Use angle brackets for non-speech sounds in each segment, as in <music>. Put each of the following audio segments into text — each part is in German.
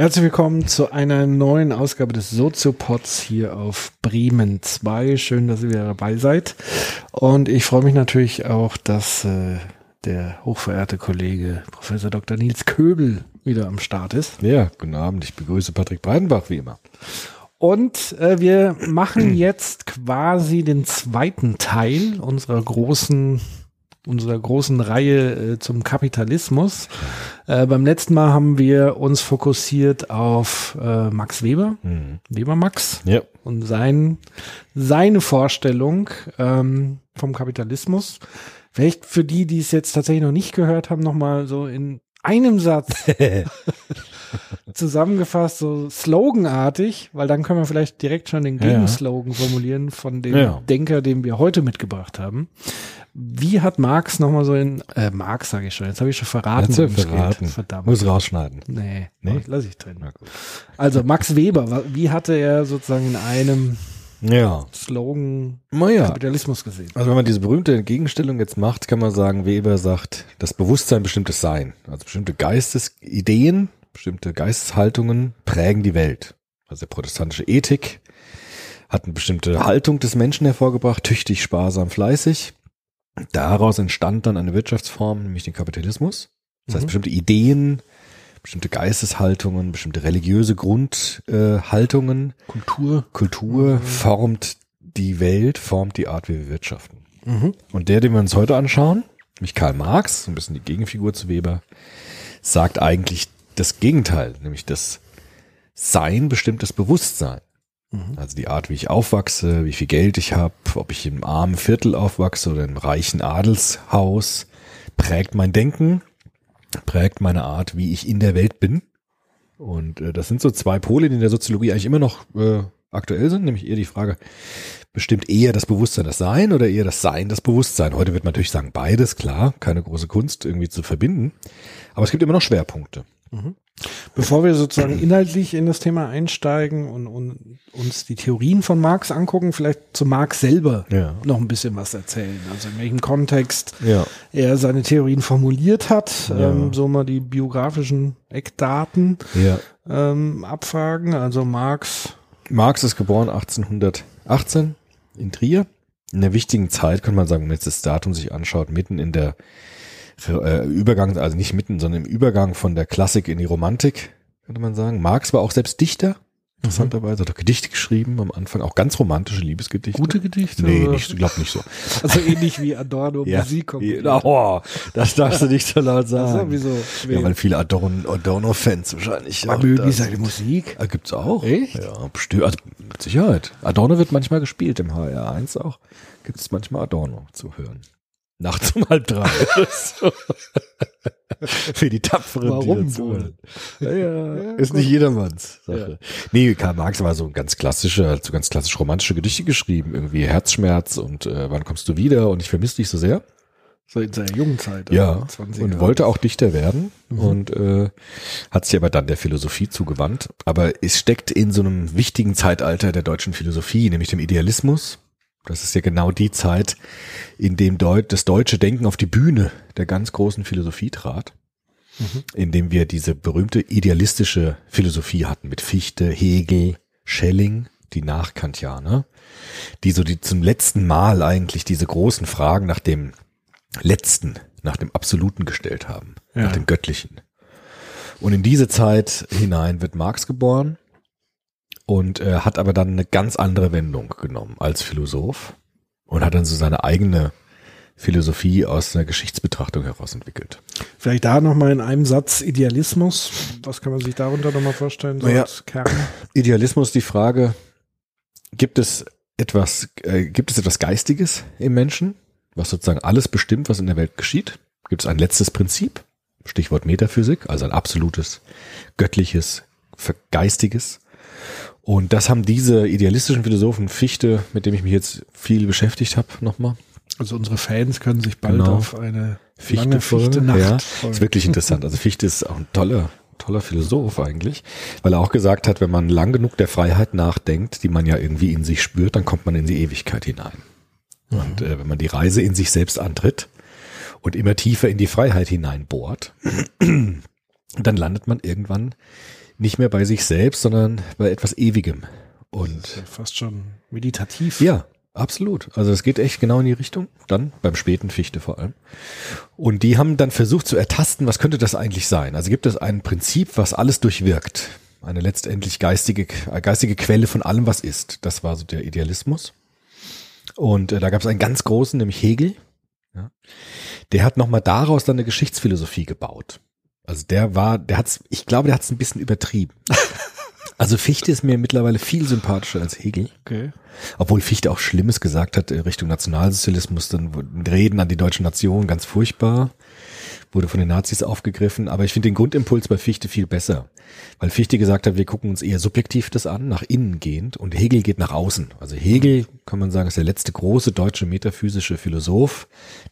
Herzlich willkommen zu einer neuen Ausgabe des Soziopods hier auf Bremen 2. Schön, dass ihr wieder dabei seid. Und ich freue mich natürlich auch, dass äh, der hochverehrte Kollege Professor Dr. Nils Köbel wieder am Start ist. Ja, guten Abend. Ich begrüße Patrick Breidenbach wie immer. Und äh, wir machen jetzt quasi den zweiten Teil unserer großen unserer großen Reihe äh, zum Kapitalismus. Äh, beim letzten Mal haben wir uns fokussiert auf äh, Max Weber, Mhm. Weber Max Ja. und sein, seine Vorstellung ähm, vom Kapitalismus. Vielleicht für die, die es jetzt tatsächlich noch nicht gehört haben, nochmal so in einem Satz <laughs> <laughs> zusammengefasst, so sloganartig, weil dann können wir vielleicht direkt schon den Ja. Gegenslogan formulieren von dem Ja. Denker, den wir heute mitgebracht haben. Wie hat Marx nochmal so in, äh, Marx sage ich schon, jetzt habe ich schon verraten. Ja verraten. Geht. Verdammt. Muss rausschneiden. Nee, Nee? lass ich drin. Also Max Weber, wie hatte er sozusagen in einem Ja. Slogan Naja. Kapitalismus gesehen? Also wenn man diese berühmte Entgegenstellung jetzt macht, kann man sagen, Weber sagt, das Bewusstsein bestimmtes Sein. Also bestimmte Geistesideen, bestimmte Geisteshaltungen prägen die Welt. Also der protestantische Ethik hat eine bestimmte Haltung des Menschen hervorgebracht, tüchtig, sparsam, fleißig. Daraus entstand dann eine Wirtschaftsform, nämlich den Kapitalismus. Das heißt, Mhm. bestimmte Ideen, bestimmte Geisteshaltungen, bestimmte religiöse Grundhaltungen äh, Kultur. Kultur formt die Welt, formt die Art, wie wir wirtschaften. Mhm. Und der, den wir uns heute anschauen, nämlich Karl Marx, so ein bisschen die Gegenfigur zu Weber, sagt eigentlich das Gegenteil, nämlich das Sein bestimmt das Bewusstsein. Mhm. Also die Art, wie ich aufwachse, wie viel Geld ich habe, ob ich im armen Viertel aufwachse oder im reichen Adelshaus, prägt mein Denken, prägt meine Art, wie ich in der Welt bin. Und äh, das sind so zwei Pole, die in der Soziologie eigentlich immer noch äh, aktuell sind, nämlich eher die Frage, bestimmt eher das Bewusstsein das Sein oder eher das Sein das Bewusstsein? Heute wird man natürlich sagen, beides, klar, keine große Kunst irgendwie zu verbinden. Aber es gibt immer noch Schwerpunkte. Bevor wir sozusagen inhaltlich in das Thema einsteigen und, und uns die Theorien von Marx angucken, vielleicht zu Marx selber Ja. noch ein bisschen was erzählen. Also in welchem Kontext Ja. er seine Theorien formuliert hat, Ja. ähm, so mal die biografischen Eckdaten ähm, abfragen. Also Marx, Marx ist geboren 1818 in Trier. In der wichtigen Zeit, kann man sagen, wenn man jetzt das Datum sich anschaut, mitten in der äh, Übergang, also nicht mitten, sondern im Übergang von der Klassik in die Romantik, könnte man sagen. Marx war auch selbst Dichter, interessanterweise, hat auch Gedichte geschrieben, am Anfang auch ganz romantische Liebesgedichte. gute Gedichte? Nee, oder? nicht, ich glaube nicht so. Also ähnlich wie Adorno <laughs> Musik kommt. Ja, oh, das darfst du nicht so laut sagen. Also, wieso? Ja, weil viele Adorno- Adorno-Fans wahrscheinlich. Aber mögen seine Musik? Ah, gibt's auch. Echt? Ja, bestimmt. Also mit Sicherheit. Adorno wird manchmal gespielt im HR1 auch. Gibt es manchmal Adorno zu hören. Nachts um halb drei. <laughs> Für die Tapferen, Warum wohl? Ja, ja, Ja, ist gut. nicht jedermanns Sache. Nee, Karl Marx war so ein ganz klassischer, hat so ganz klassisch romantische Gedichte geschrieben. Irgendwie Herzschmerz und äh, wann kommst du wieder und ich vermisse dich so sehr. So in seiner jungen Zeit. Ja, also 20er und wollte auch Dichter werden und äh, hat sich aber dann der Philosophie zugewandt. Aber es steckt in so einem wichtigen Zeitalter der deutschen Philosophie, nämlich dem Idealismus. Das ist ja genau die Zeit, in dem Deut das deutsche Denken auf die Bühne der ganz großen Philosophie trat, in dem wir diese berühmte idealistische Philosophie hatten mit Fichte, Hegel, Schelling, die Nachkantianer, die so die zum letzten Mal eigentlich diese großen Fragen nach dem Letzten, nach dem Absoluten gestellt haben, Ja. nach dem Göttlichen. Und in diese Zeit hinein wird Marx geboren und äh, hat aber dann eine ganz andere Wendung genommen als Philosoph und hat dann so seine eigene Philosophie aus einer Geschichtsbetrachtung heraus entwickelt. Vielleicht da nochmal in einem Satz Idealismus. Was kann man sich darunter nochmal vorstellen? So Naja. als Kern? Idealismus die Frage, gibt es etwas, äh, gibt es etwas Geistiges im Menschen, was sozusagen alles bestimmt, was in der Welt geschieht? Gibt es ein letztes Prinzip? Stichwort Metaphysik, also ein absolutes, göttliches, geistiges. Und das haben diese idealistischen Philosophen, Fichte, mit dem ich mich jetzt viel beschäftigt habe, nochmal, Also unsere Fans können sich bald Genau. auf eine Fichte, lange Fichte-Nacht ja, freuen. ist wirklich interessant. Also Fichte ist auch ein toller, toller Philosoph eigentlich, weil er auch gesagt hat, wenn man lang genug der Freiheit nachdenkt, die man ja irgendwie in sich spürt, dann kommt man in die Ewigkeit hinein. Und äh, wenn man die Reise in sich selbst antritt und immer tiefer in die Freiheit hineinbohrt, <clears throat> dann landet man irgendwann nicht mehr bei sich selbst, sondern bei etwas Ewigem. Und ja fast schon meditativ. ja, absolut. Also es geht echt genau in die Richtung. Dann beim späten Fichte vor allem. Und die haben dann versucht zu ertasten, was könnte das eigentlich sein? Also gibt es ein Prinzip, was alles durchwirkt. Eine letztendlich geistige, äh, geistige Quelle von allem, was ist. Das war so der Idealismus. Und äh, da gab es einen ganz großen, nämlich Hegel. Ja. Der hat nochmal daraus dann eine Geschichtsphilosophie gebaut. Also der war, der hat's, ich glaube, der hat's ein bisschen übertrieben. <laughs> Also Fichte ist mir mittlerweile viel sympathischer als Hegel. Okay. Obwohl Fichte auch Schlimmes gesagt hat äh, Richtung Nationalsozialismus, dann Reden an die deutsche Nation ganz furchtbar, wurde von den Nazis aufgegriffen. Aber ich finde den Grundimpuls bei Fichte viel besser, weil Fichte gesagt hat, wir gucken uns eher subjektiv das an, nach innen gehend, und Hegel geht nach außen. Also Hegel, kann man sagen, ist der letzte große deutsche metaphysische Philosoph.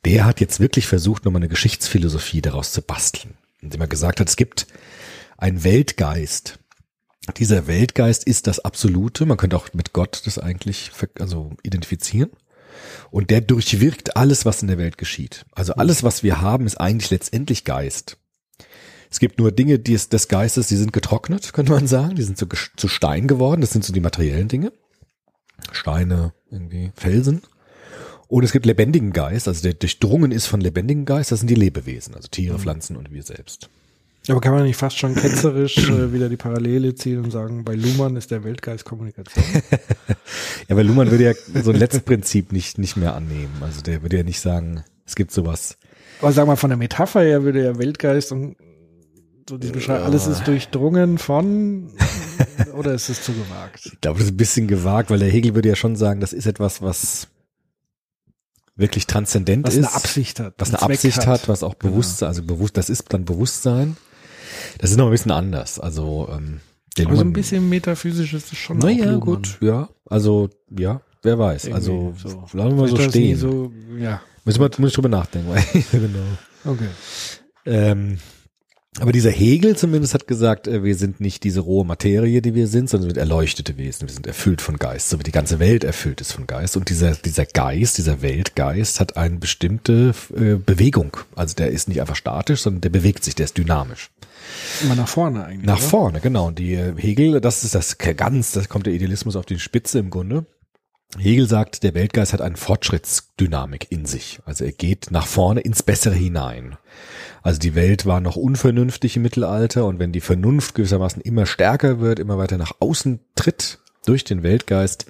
Der hat jetzt wirklich versucht, nochmal eine Geschichtsphilosophie daraus zu basteln. Indem er gesagt hat, es gibt einen Weltgeist, dieser Weltgeist ist das Absolute. Man könnte auch mit Gott das eigentlich also identifizieren. Und der durchwirkt alles, was in der Welt geschieht. Also alles, was wir haben, ist eigentlich letztendlich Geist. Es gibt nur Dinge die es, des Geistes, die sind getrocknet, könnte man sagen. Die sind zu, zu Stein geworden. Das sind so die materiellen Dinge. Steine, irgendwie Felsen. Und es gibt lebendigen Geist, also der durchdrungen ist von lebendigen Geist. Das sind die Lebewesen, also Tiere, Pflanzen und wir selbst. Aber kann man nicht fast schon ketzerisch äh, wieder die Parallele ziehen und sagen, bei Luhmann ist der Weltgeist Kommunikation? <laughs> Ja, weil Luhmann würde ja so ein Letztprinzip nicht, nicht mehr annehmen. Also der würde ja nicht sagen, es gibt sowas. Aber sag mal, von der Metapher her würde ja Weltgeist und so diese Beschreibung, alles ist durchdrungen von, oder ist es zu gewagt? Ich glaube, das ist ein bisschen gewagt, weil der Hegel würde ja schon sagen, das ist etwas, was wirklich transzendent Was ist. eine Absicht hat. was eine Zweck Absicht hat, was auch Bewusstsein, also bewusst, das ist dann Bewusstsein. Das ist noch ein bisschen anders. Also ähm, Aber so ein Luhmann- bisschen metaphysisch ist es schon. Naja, gut, ja. Also, ja, wer weiß. Irgendwie Also, so. lassen wir mal so stehen. So, ja, Müssen wir, muss ich drüber nachdenken. <laughs> genau. okay. Ähm, aber dieser Hegel zumindest hat gesagt, äh, wir sind nicht diese rohe Materie, die wir sind, sondern wir sind erleuchtete Wesen. Wir sind erfüllt von Geist, so wie die ganze Welt erfüllt ist von Geist. Und dieser, dieser Geist, dieser Weltgeist hat eine bestimmte äh, Bewegung. Also der ist nicht einfach statisch, sondern der bewegt sich, der ist dynamisch. Immer nach vorne eigentlich. Nach oder? vorne, genau. Und die äh, Hegel, das ist das ganz, das kommt der Idealismus auf die Spitze im Grunde. Hegel sagt, der Weltgeist hat eine Fortschrittsdynamik in sich. Also er geht nach vorne ins Bessere hinein. Also die Welt war noch unvernünftig im Mittelalter und wenn die Vernunft gewissermaßen immer stärker wird, immer weiter nach außen tritt durch den Weltgeist,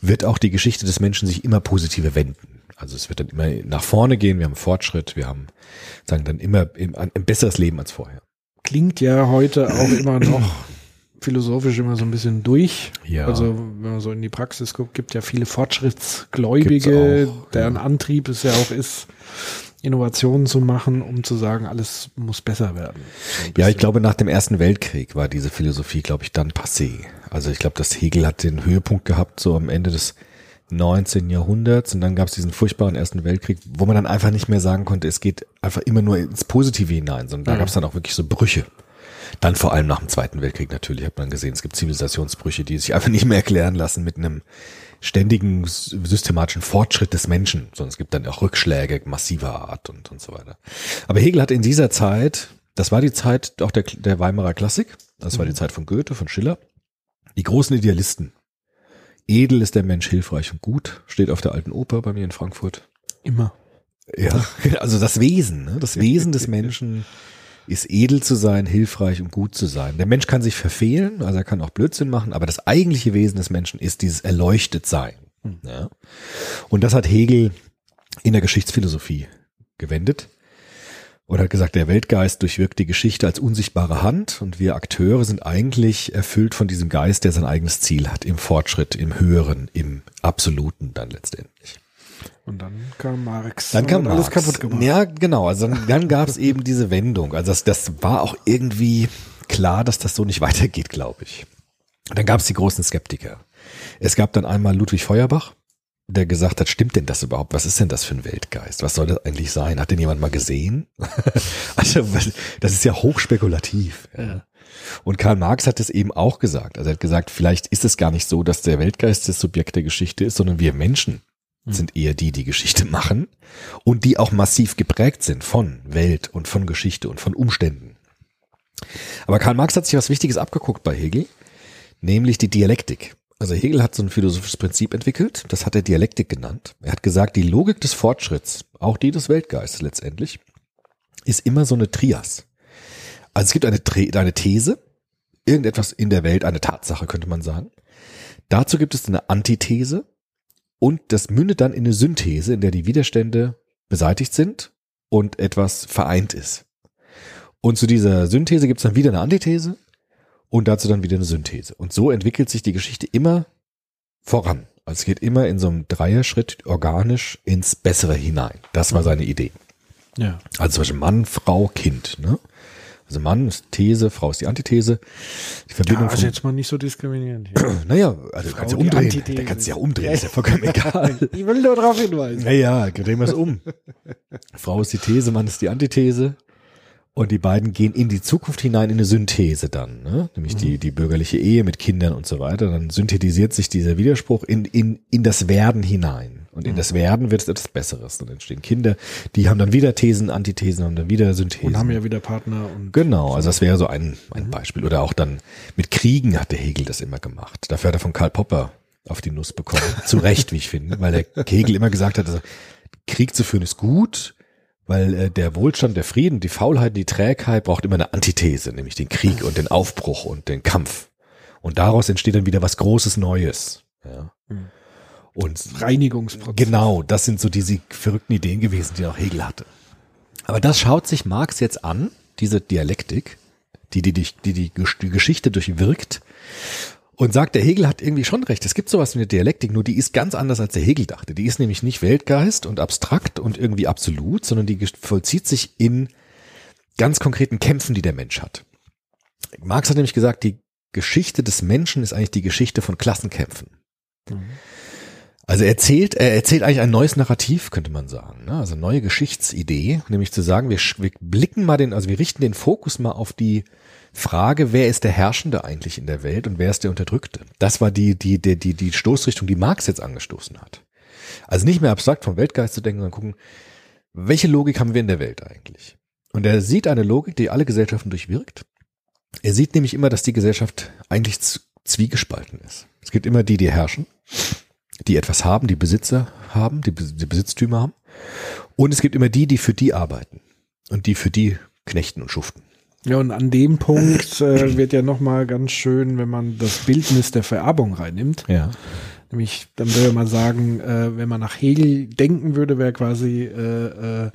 wird auch die Geschichte des Menschen sich immer positiver wenden. Also es wird dann immer nach vorne gehen, wir haben Fortschritt, wir haben sagen dann immer ein, ein besseres Leben als vorher. Klingt ja heute auch immer noch philosophisch immer so ein bisschen durch. Ja. Also wenn man so in die Praxis guckt, gibt ja viele Fortschrittsgläubige, auch, deren ja. Antrieb es ja auch ist, Innovationen zu machen, um zu sagen, alles muss besser werden. So Ja, ich glaube, nach dem Ersten Weltkrieg war diese Philosophie, glaube ich, dann passé. Also ich glaube, dass Hegel hat den Höhepunkt gehabt, so am Ende des 19. Jahrhunderts und dann gab es diesen furchtbaren Ersten Weltkrieg, wo man dann einfach nicht mehr sagen konnte, es geht einfach immer nur ins Positive hinein, sondern da Mhm. gab es dann auch wirklich so Brüche. Dann vor allem nach dem Zweiten Weltkrieg natürlich hat man gesehen, es gibt Zivilisationsbrüche, die sich einfach <laughs> nicht mehr erklären lassen mit einem ständigen systematischen Fortschritt des Menschen, sondern es gibt dann auch Rückschläge massiver Art und, und so weiter. Aber Hegel hat in dieser Zeit, das war die Zeit auch der, der Weimarer Klassik, das war die Zeit von Goethe, von Schiller, die großen Idealisten. Edel ist der Mensch hilfreich und gut, steht auf der alten Oper bei mir in Frankfurt. immer. Ja, <laughs> also das Wesen, ne? das Wesen des <laughs> Menschen ist edel zu sein, hilfreich und gut zu sein. Der Mensch kann sich verfehlen, also er kann auch Blödsinn machen, aber das eigentliche Wesen des Menschen ist dieses erleuchtet sein. Ja? Und das hat Hegel in der Geschichtsphilosophie gewendet und hat gesagt, der Weltgeist durchwirkt die Geschichte als unsichtbare Hand und wir Akteure sind eigentlich erfüllt von diesem Geist, der sein eigenes Ziel hat, im Fortschritt, im Höheren, im Absoluten dann letztendlich. Und dann kam Marx. Dann kam hat alles Marx. kaputt gemacht. Ja, genau. Also dann, dann gab es <laughs> eben diese Wendung. Also das, das war auch irgendwie klar, dass das so nicht <laughs> weitergeht, glaube ich. Dann gab es die großen Skeptiker. Es gab dann einmal Ludwig Feuerbach, der gesagt hat, stimmt denn das überhaupt? Was ist denn das für ein Weltgeist? Was soll das eigentlich sein? Hat den jemand mal gesehen? <laughs> also, das ist ja hochspekulativ. Ja. Und Karl Marx hat es eben auch gesagt. Also er hat gesagt, vielleicht ist es gar nicht so, dass der Weltgeist das Subjekt der Geschichte ist, sondern wir Menschen sind eher die, die Geschichte <laughs> machen und die auch massiv geprägt sind von Welt und von Geschichte und von Umständen. Aber Karl Marx hat sich was Wichtiges abgeguckt bei Hegel, nämlich die Dialektik. Also Hegel hat so ein philosophisches Prinzip entwickelt, das hat er Dialektik genannt. Er hat gesagt, die Logik des Fortschritts, auch die des Weltgeistes letztendlich, ist immer so eine Trias. Also es gibt eine, eine These, irgendetwas in der Welt, eine Tatsache könnte man sagen. Dazu gibt es eine Antithese und das mündet dann in eine Synthese, in der die Widerstände beseitigt sind und etwas vereint ist. Und zu dieser Synthese gibt es dann wieder eine Antithese und dazu dann wieder eine Synthese. Und so entwickelt sich die Geschichte immer voran. Also es geht immer in so einem Dreierschritt organisch ins Bessere hinein. Das war seine Idee. Ja. Also zum Beispiel Mann, Frau, Kind. Ne? Also Mann ist These, Frau ist die Antithese. Die Verbindung Ja, von, jetzt mal nicht so diskriminierend. Hier. <clears throat> naja, also du kannst ja umdrehen. Der kannst ja umdrehen, ist ja vollkommen <laughs> egal. ich will nur darauf hinweisen. Naja, drehen wir es um. <laughs> Frau ist die These, Mann ist die Antithese. Und die beiden gehen in die Zukunft hinein in eine Synthese dann, ne? nämlich die, die bürgerliche Ehe mit Kindern und so weiter. Dann synthetisiert sich dieser Widerspruch in, in, in das Werden hinein. Und in das Werden wird es etwas Besseres. Dann entstehen Kinder, die haben dann wieder Thesen, Antithesen, haben dann wieder Synthesen. Und haben ja wieder Partner und Genau, also das wäre so ein, ein Beispiel. Oder auch dann mit Kriegen hat der Hegel das immer gemacht. Dafür hat er von Karl Popper auf die Nuss bekommen. <laughs> Zu Recht, wie ich finde, weil der Hegel immer gesagt hat, also, Krieg zu führen ist gut, weil äh, der Wohlstand, der Frieden, die Faulheit, die Trägheit braucht immer eine Antithese, nämlich den Krieg und den Aufbruch und den Kampf. Und daraus entsteht dann wieder was Großes Neues. Ja. Mhm. Und Reinigungsprozess. Genau, das sind so diese verrückten Ideen gewesen, die auch Hegel hatte. Aber das schaut sich Marx jetzt an, diese Dialektik, die die, die, die, die, Gesch- die Geschichte durchwirkt und sagt, der Hegel hat irgendwie schon recht. Es gibt sowas wie eine Dialektik, nur die ist ganz anders, als der Hegel dachte. Die ist nämlich nicht Weltgeist und abstrakt und irgendwie absolut, sondern die vollzieht sich in ganz konkreten Kämpfen, die der Mensch hat. Marx hat nämlich gesagt, die Geschichte des Menschen ist eigentlich die Geschichte von Klassenkämpfen. Also er erzählt, er erzählt eigentlich ein neues Narrativ, könnte man sagen. Ne? Also neue Geschichtsidee, nämlich zu sagen, wir, wir blicken mal den, also wir richten den Fokus mal auf die Frage, wer ist der Herrschende eigentlich in der Welt und wer ist der Unterdrückte? Das war die, die, die, die, die Stoßrichtung, die Marx jetzt angestoßen hat. Also nicht mehr abstrakt vom Weltgeist zu denken, sondern gucken, welche Logik haben wir in der Welt eigentlich? Und er sieht eine Logik, die alle Gesellschaften durchwirkt. Er sieht nämlich immer, dass die Gesellschaft eigentlich zwiegespalten ist. Es gibt immer die, die herrschen, die etwas haben, die Besitzer haben, die, die Besitztümer haben. Und es gibt immer die, die für die arbeiten und die für die knechten und schuften. Ja, und an dem Punkt äh, wird ja nochmal ganz schön, wenn man das Bildnis der Vererbung reinnimmt. Ja. Nämlich, dann würde man sagen, äh, wenn man nach Hegel denken würde, wäre quasi äh, äh,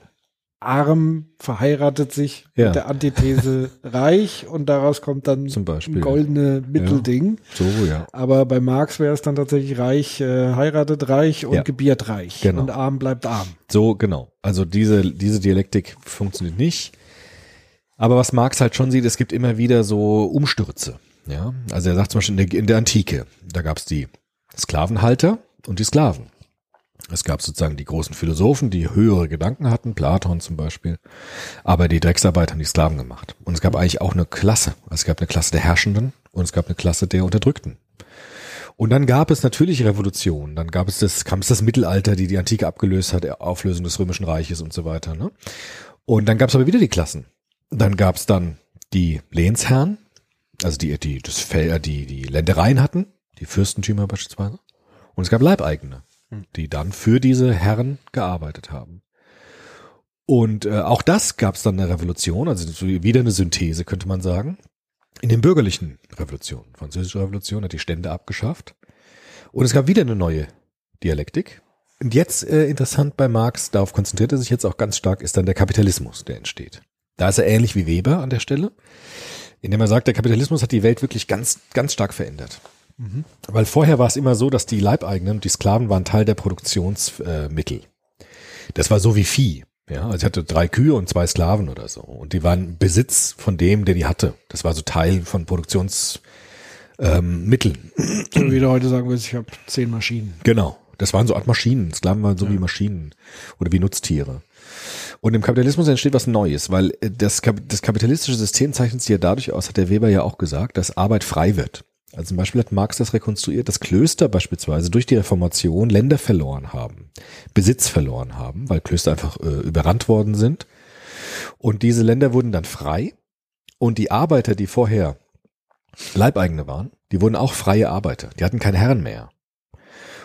arm, verheiratet sich Ja. mit der Antithese <laughs> reich und daraus kommt dann Zum Beispiel. ein goldene Mittelding. So, ja. Aber bei Marx wäre es dann tatsächlich reich, äh, heiratet reich und Ja. gebiert reich. Genau. Und arm bleibt arm. So, genau. Also diese, diese Dialektik funktioniert nicht. Aber was Marx halt schon sieht, es gibt immer wieder so Umstürze. Ja, also er sagt zum Beispiel in der, in der Antike, da gab es die Sklavenhalter und die Sklaven. Es gab sozusagen die großen Philosophen, die höhere Gedanken hatten, Platon zum Beispiel. Aber die Drecksarbeit haben die Sklaven gemacht. Und es gab eigentlich auch eine Klasse. Also es gab eine Klasse der Herrschenden und es gab eine Klasse der Unterdrückten. Und dann gab es natürlich Revolutionen. Dann gab es das, kam es das Mittelalter, die die Antike abgelöst hat, Auflösung des Römischen Reiches und so weiter. Ne? Und dann gab es aber wieder die Klassen. Dann gab es dann die Lehnsherren, also die, die das Fel die, die Ländereien hatten, die Fürstentümer beispielsweise. Und es gab Leibeigene, die dann für diese Herren gearbeitet haben. Und äh, auch das gab es dann eine Revolution, also so wieder eine Synthese, könnte man sagen. In den bürgerlichen Revolutionen. Französische Revolution hat die Stände abgeschafft. Und es gab wieder eine neue Dialektik. Und jetzt äh, interessant bei Marx, darauf konzentriert er sich jetzt auch ganz stark, ist dann der Kapitalismus, der entsteht. Da ist er ähnlich wie Weber an der Stelle, indem er sagt, der Kapitalismus hat die Welt wirklich ganz, ganz stark verändert. Weil vorher war es immer so, dass die Leibeigenen und die Sklaven waren Teil der Produktionsmittel. Äh, das war so wie Vieh. Ja, also ich hatte drei Kühe und zwei Sklaven oder so. Und die waren Besitz von dem, der die hatte. Das war so Teil von Produktionsmitteln. Ähm, Mitteln. Wie du heute sagen würdest, ich habe zehn Maschinen. Genau. Das waren so Art Maschinen. Sklaven waren so wie Maschinen oder wie Nutztiere. Und im Kapitalismus entsteht was Neues, weil äh, das, das kapitalistische System zeichnet sich ja dadurch aus, hat der Weber ja auch gesagt, dass Arbeit frei wird. Also zum Beispiel hat Marx das rekonstruiert, dass Klöster beispielsweise durch die Reformation Länder verloren haben, Besitz verloren haben, weil Klöster einfach äh, überrannt worden sind. Und diese Länder wurden dann frei und die Arbeiter, die vorher Leibeigene waren, die wurden auch freie Arbeiter. Die hatten keine Herren mehr.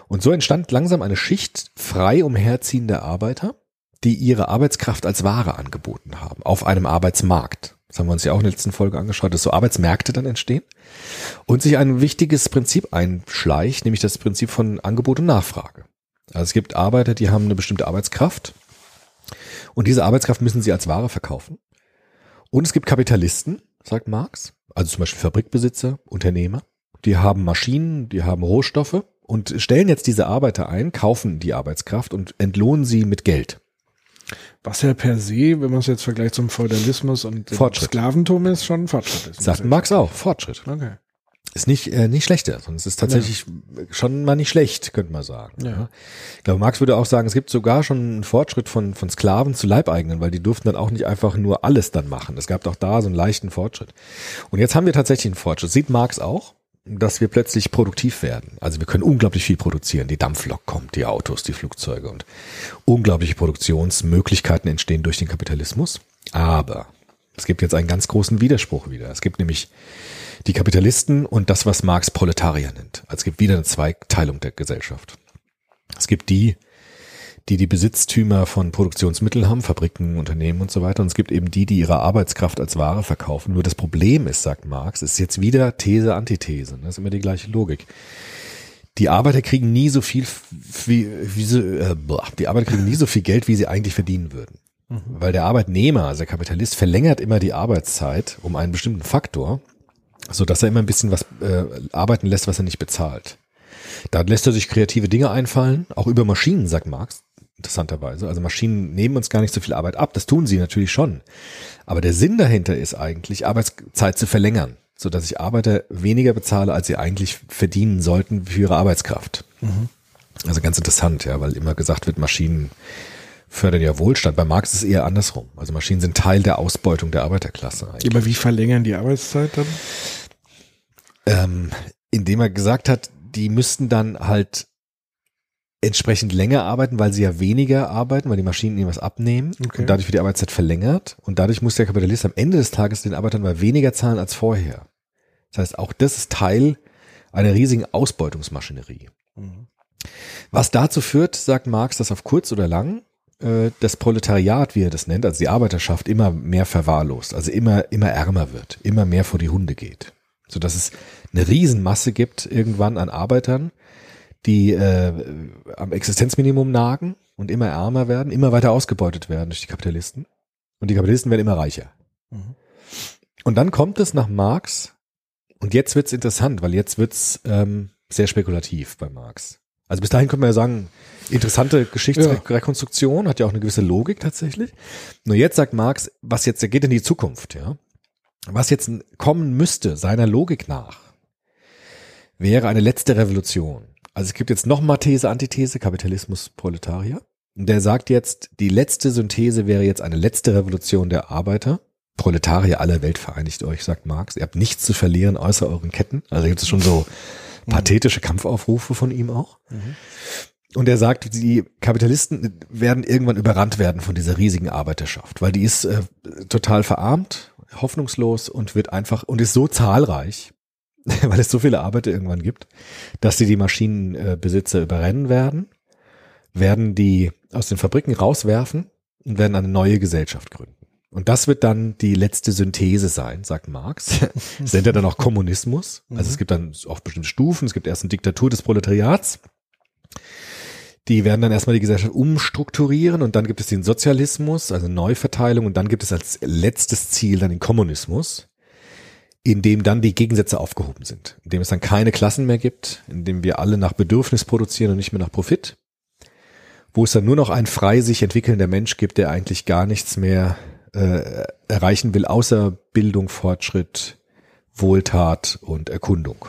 Und so entstand langsam eine Schicht frei umherziehender Arbeiter, die ihre Arbeitskraft als Ware angeboten haben, auf einem Arbeitsmarkt. Das haben wir uns ja auch in der letzten Folge angeschaut, dass so Arbeitsmärkte dann entstehen und sich ein wichtiges Prinzip einschleicht, nämlich das Prinzip von Angebot und Nachfrage. Also es gibt Arbeiter, die haben eine bestimmte Arbeitskraft und diese Arbeitskraft müssen sie als Ware verkaufen. Und es gibt Kapitalisten, sagt Marx, also zum Beispiel Fabrikbesitzer, Unternehmer, die haben Maschinen, die haben Rohstoffe und stellen jetzt diese Arbeiter ein, kaufen die Arbeitskraft und entlohnen sie mit Geld. Was ja per se, wenn man es jetzt vergleicht zum Feudalismus und. Sklaventum ist, schon ein Fortschritt ist. Sagt Marx auch, Fortschritt. Okay. Ist nicht, äh, nicht schlechter, sondern es ist tatsächlich schon mal nicht schlecht, könnte man sagen. Ja. Ich glaube, Marx würde auch sagen, es gibt sogar schon einen Fortschritt von, von Sklaven zu Leibeigenen, weil die durften dann auch nicht einfach nur alles dann machen. Es gab auch da so einen leichten Fortschritt. Und jetzt haben wir tatsächlich einen Fortschritt. Sieht Marx auch, dass wir plötzlich produktiv werden. Also wir können unglaublich viel produzieren. Die Dampflok kommt, die Autos, die Flugzeuge und unglaubliche Produktionsmöglichkeiten entstehen durch den Kapitalismus. Aber es gibt jetzt einen ganz großen Widerspruch wieder. Es gibt nämlich die Kapitalisten und das, was Marx Proletarier nennt. Also es gibt wieder eine Zweiteilung der Gesellschaft. Es gibt die, die die Besitztümer von Produktionsmitteln haben, Fabriken, Unternehmen und so weiter. Und es gibt eben die, die ihre Arbeitskraft als Ware verkaufen. Nur das Problem ist, sagt Marx, ist jetzt wieder These, Antithese. Das ist immer die gleiche Logik. Die Arbeiter kriegen nie so viel, wie, wie sie, äh, die Arbeiter kriegen nie so viel Geld, wie sie eigentlich verdienen würden. Weil der Arbeitnehmer, also der Kapitalist, verlängert immer die Arbeitszeit um einen bestimmten Faktor, so dass er immer ein bisschen was äh, arbeiten lässt, was er nicht bezahlt. Da lässt er sich kreative Dinge einfallen, auch über Maschinen, sagt Marx, interessanterweise. Also Maschinen nehmen uns gar nicht so viel Arbeit ab, das tun sie natürlich schon. Aber der Sinn dahinter ist eigentlich, Arbeitszeit zu verlängern, so dass ich Arbeiter weniger bezahle, als sie eigentlich verdienen sollten für ihre Arbeitskraft. Also ganz interessant, ja, weil immer gesagt wird, Maschinen fördern ja Wohlstand. Bei Marx ist es eher andersrum. Also Maschinen sind Teil der Ausbeutung der Arbeiterklasse eigentlich. Aber wie verlängern die Arbeitszeit dann? ähm, indem er gesagt hat, die müssten dann halt entsprechend länger arbeiten, weil sie ja weniger arbeiten, weil die Maschinen ihnen was abnehmen Okay. und dadurch wird die Arbeitszeit verlängert und dadurch muss der Kapitalist am Ende des Tages den Arbeitern mal weniger zahlen als vorher. Das heißt, auch das ist Teil einer riesigen Ausbeutungsmaschinerie. Was dazu führt, sagt Marx, dass auf kurz oder lang äh, das Proletariat, wie er das nennt, also die Arbeiterschaft immer mehr verwahrlost, also immer, immer ärmer wird, immer mehr vor die Hunde geht. So dass es eine Riesenmasse gibt irgendwann an Arbeitern, die äh, am Existenzminimum nagen und immer ärmer werden, immer weiter ausgebeutet werden durch die Kapitalisten. Und die Kapitalisten werden immer reicher. Und dann kommt es nach Marx, und jetzt wird's interessant, weil jetzt wird's ähm, sehr spekulativ bei Marx. Also bis dahin könnte man ja sagen, interessante Geschichtsrekonstruktion, hat ja auch eine gewisse Logik tatsächlich. Nur jetzt sagt Marx, was jetzt, er geht in die Zukunft, ja. Was jetzt kommen müsste, seiner Logik nach, wäre eine letzte Revolution. Also es gibt jetzt nochmal These, Antithese, Kapitalismus, Proletarier. Und der sagt jetzt, die letzte Synthese wäre jetzt eine letzte Revolution der Arbeiter. Proletarier aller Welt vereinigt euch, sagt Marx. Ihr habt nichts zu verlieren außer euren Ketten. Also gibt es schon so pathetische Kampfaufrufe von ihm auch. Und er sagt, die Kapitalisten werden irgendwann überrannt werden von dieser riesigen Arbeiterschaft, weil die ist äh, total verarmt, hoffnungslos und wird einfach und ist so zahlreich, <laughs> weil es so viele Arbeiter irgendwann gibt, dass sie die Maschinenbesitzer überrennen werden, werden die aus den Fabriken rauswerfen und werden eine neue Gesellschaft gründen. Und das wird dann die letzte Synthese sein, sagt Marx. <laughs> Das nennt er dann auch Kommunismus. Also es gibt dann auch bestimmte Stufen. Es gibt erst eine Diktatur des Proletariats. Die werden dann erstmal die Gesellschaft umstrukturieren und dann gibt es den Sozialismus, also Neuverteilung und dann gibt es als letztes Ziel dann den Kommunismus, in dem dann die Gegensätze aufgehoben sind, in dem es dann keine Klassen mehr gibt, in dem wir alle nach Bedürfnis produzieren und nicht mehr nach Profit, wo es dann nur noch ein frei sich entwickelnder Mensch gibt, der eigentlich gar nichts mehr äh, erreichen will, außer Bildung, Fortschritt, Wohltat und Erkundung.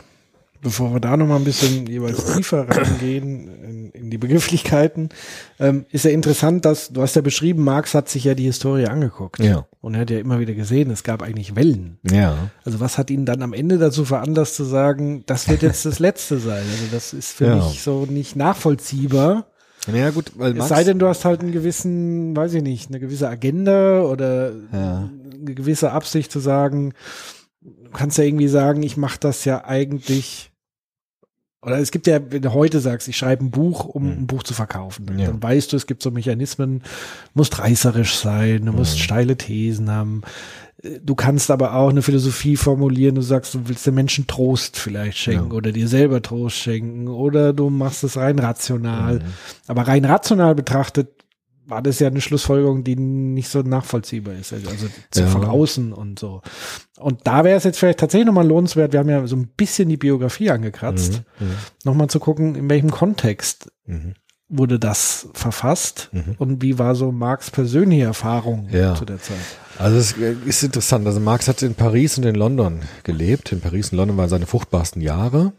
Bevor wir da noch mal ein bisschen jeweils tiefer reingehen in, in die Begrifflichkeiten, ähm, ist ja interessant, dass du hast ja beschrieben, Marx hat sich ja die Historie angeguckt Ja. und er hat ja immer wieder gesehen, es gab eigentlich Wellen. Ja. Also was hat ihn dann am Ende dazu veranlasst zu sagen, das wird jetzt das Letzte sein? Also das ist für Ja. mich so nicht nachvollziehbar. Ja, gut, weil Es Marx, sei denn, du hast halt einen gewissen, weiß ich nicht, eine gewisse Agenda oder Ja. eine gewisse Absicht zu sagen, du kannst ja irgendwie sagen, ich mache das ja eigentlich, oder es gibt ja, wenn du heute sagst, ich schreibe ein Buch, um Hm. ein Buch zu verkaufen, dann, Ja. dann weißt du, es gibt so Mechanismen, du musst reißerisch sein, du Hm. musst steile Thesen haben. Du kannst aber auch eine Philosophie formulieren, du sagst, du willst den Menschen Trost vielleicht schenken Ja. oder dir selber Trost schenken oder du machst es rein rational. Mhm. Aber rein rational betrachtet war das ja eine Schlussfolgerung, die nicht so nachvollziehbar ist. Also also so Ja. von außen und so. Und da wäre es jetzt vielleicht tatsächlich nochmal lohnenswert, wir haben ja so ein bisschen die Biografie angekratzt, Mhm. nochmal zu gucken, in welchem Kontext Mhm. wurde das verfasst Mhm. und wie war so Marx persönliche Erfahrung Ja. zu der Zeit. Also es ist interessant. Also Marx hat in Paris und in London gelebt. In Paris und London waren seine fruchtbarsten Jahre.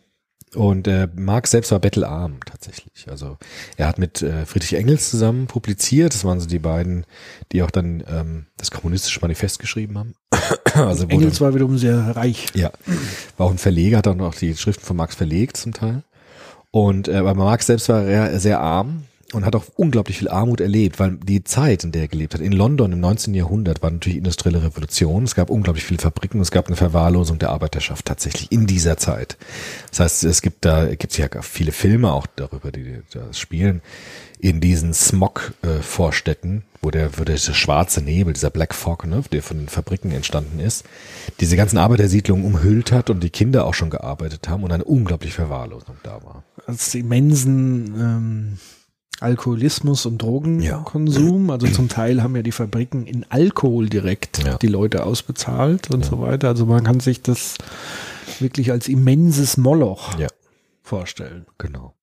Und äh, Marx selbst war bettelarm tatsächlich. Also er hat mit äh, Friedrich Engels zusammen publiziert. Das waren so die beiden, die auch dann ähm, das kommunistische Manifest geschrieben haben. <coughs> also wurde- Engels war wiederum sehr reich. ja, war auch ein Verleger, hat dann auch die Schriften von Marx verlegt zum Teil. Und äh, aber Marx selbst war sehr, sehr arm und hat auch unglaublich viel Armut erlebt, weil die Zeit, in der er gelebt hat, in London im 19. Jahrhundert war natürlich industrielle Revolution. Es gab unglaublich viele Fabriken, es gab eine Verwahrlosung der Arbeiterschaft tatsächlich in dieser Zeit. Das heißt, es gibt da gibt ja viele Filme auch darüber, die das spielen in diesen Smog-Vorstädten, wo der, wo der schwarze Nebel, dieser Black Fog, ne, der von den Fabriken entstanden ist, diese ganzen Arbeitersiedlungen umhüllt hat und die Kinder auch schon gearbeitet haben und eine unglaubliche Verwahrlosung da war. als immensen ähm, Alkoholismus und Drogenkonsum. Also zum Teil haben ja die Fabriken in Alkohol direkt Ja. die Leute ausbezahlt und so weiter. Also man kann sich das wirklich als immenses Moloch Ja. vorstellen. Genau.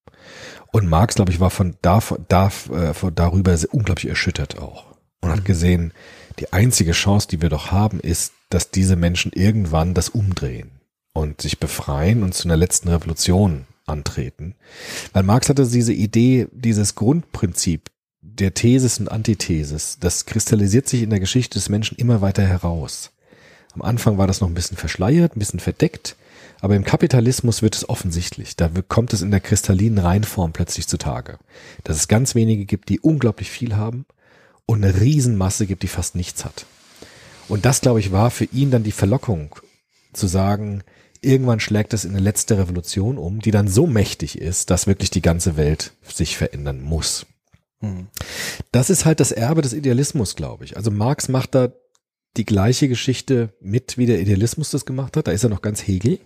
Und Marx, glaube ich, war von, da, da, äh, von darüber unglaublich erschüttert auch. Und hat gesehen, die einzige Chance, die wir doch haben, ist, dass diese Menschen irgendwann das umdrehen und sich befreien und zu einer letzten Revolution antreten. Weil Marx hatte diese Idee, dieses Grundprinzip der Thesis und Antithesis, das kristallisiert sich in der Geschichte des Menschen immer weiter heraus. Am Anfang war das noch ein bisschen verschleiert, ein bisschen verdeckt, aber im Kapitalismus wird es offensichtlich. Da kommt es in der kristallinen Reinform plötzlich zutage. Dass es ganz wenige gibt, die unglaublich viel haben und eine Riesenmasse gibt, die fast nichts hat. Und das, glaube ich, war für ihn dann die Verlockung, zu sagen, irgendwann schlägt es in eine letzte Revolution um, die dann so mächtig ist, dass wirklich die ganze Welt sich verändern muss. Hm. Das ist halt das Erbe des Idealismus, glaube ich. Also Marx macht da die gleiche Geschichte mit, wie der Idealismus das gemacht hat. Da ist er noch ganz Hegel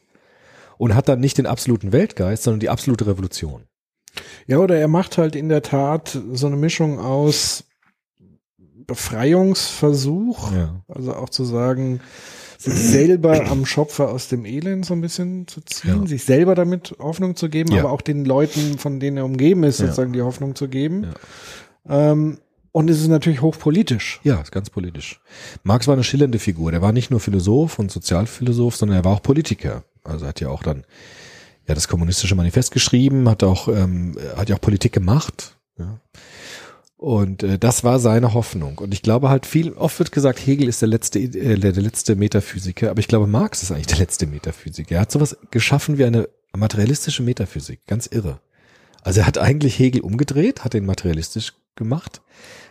und hat dann nicht den absoluten Weltgeist, sondern die absolute Revolution. Ja, oder er macht halt in der Tat so eine Mischung aus Befreiungsversuch, Ja. also auch zu sagen, sich selber am Schopfer aus dem Elend so ein bisschen zu ziehen, Ja. sich selber damit Hoffnung zu geben, Ja. aber auch den Leuten, von denen er umgeben ist, sozusagen die Hoffnung zu geben. Ähm, und es ist natürlich hochpolitisch. Ja, ist ganz politisch. Marx war eine schillernde Figur. Der war nicht nur Philosoph und Sozialphilosoph, sondern er war auch Politiker. Also er hat ja auch dann ja das kommunistische Manifest geschrieben, hat auch ähm, hat ja auch Politik gemacht. Ja. Und äh, das war seine Hoffnung. Und ich glaube halt viel, oft wird gesagt, Hegel ist der letzte, äh, der, letzte Metaphysiker, aber ich glaube, Marx ist eigentlich der letzte Metaphysiker. Er hat sowas geschaffen wie eine materialistische Metaphysik. Ganz irre. Also er hat eigentlich Hegel umgedreht, hat den materialistisch gemacht,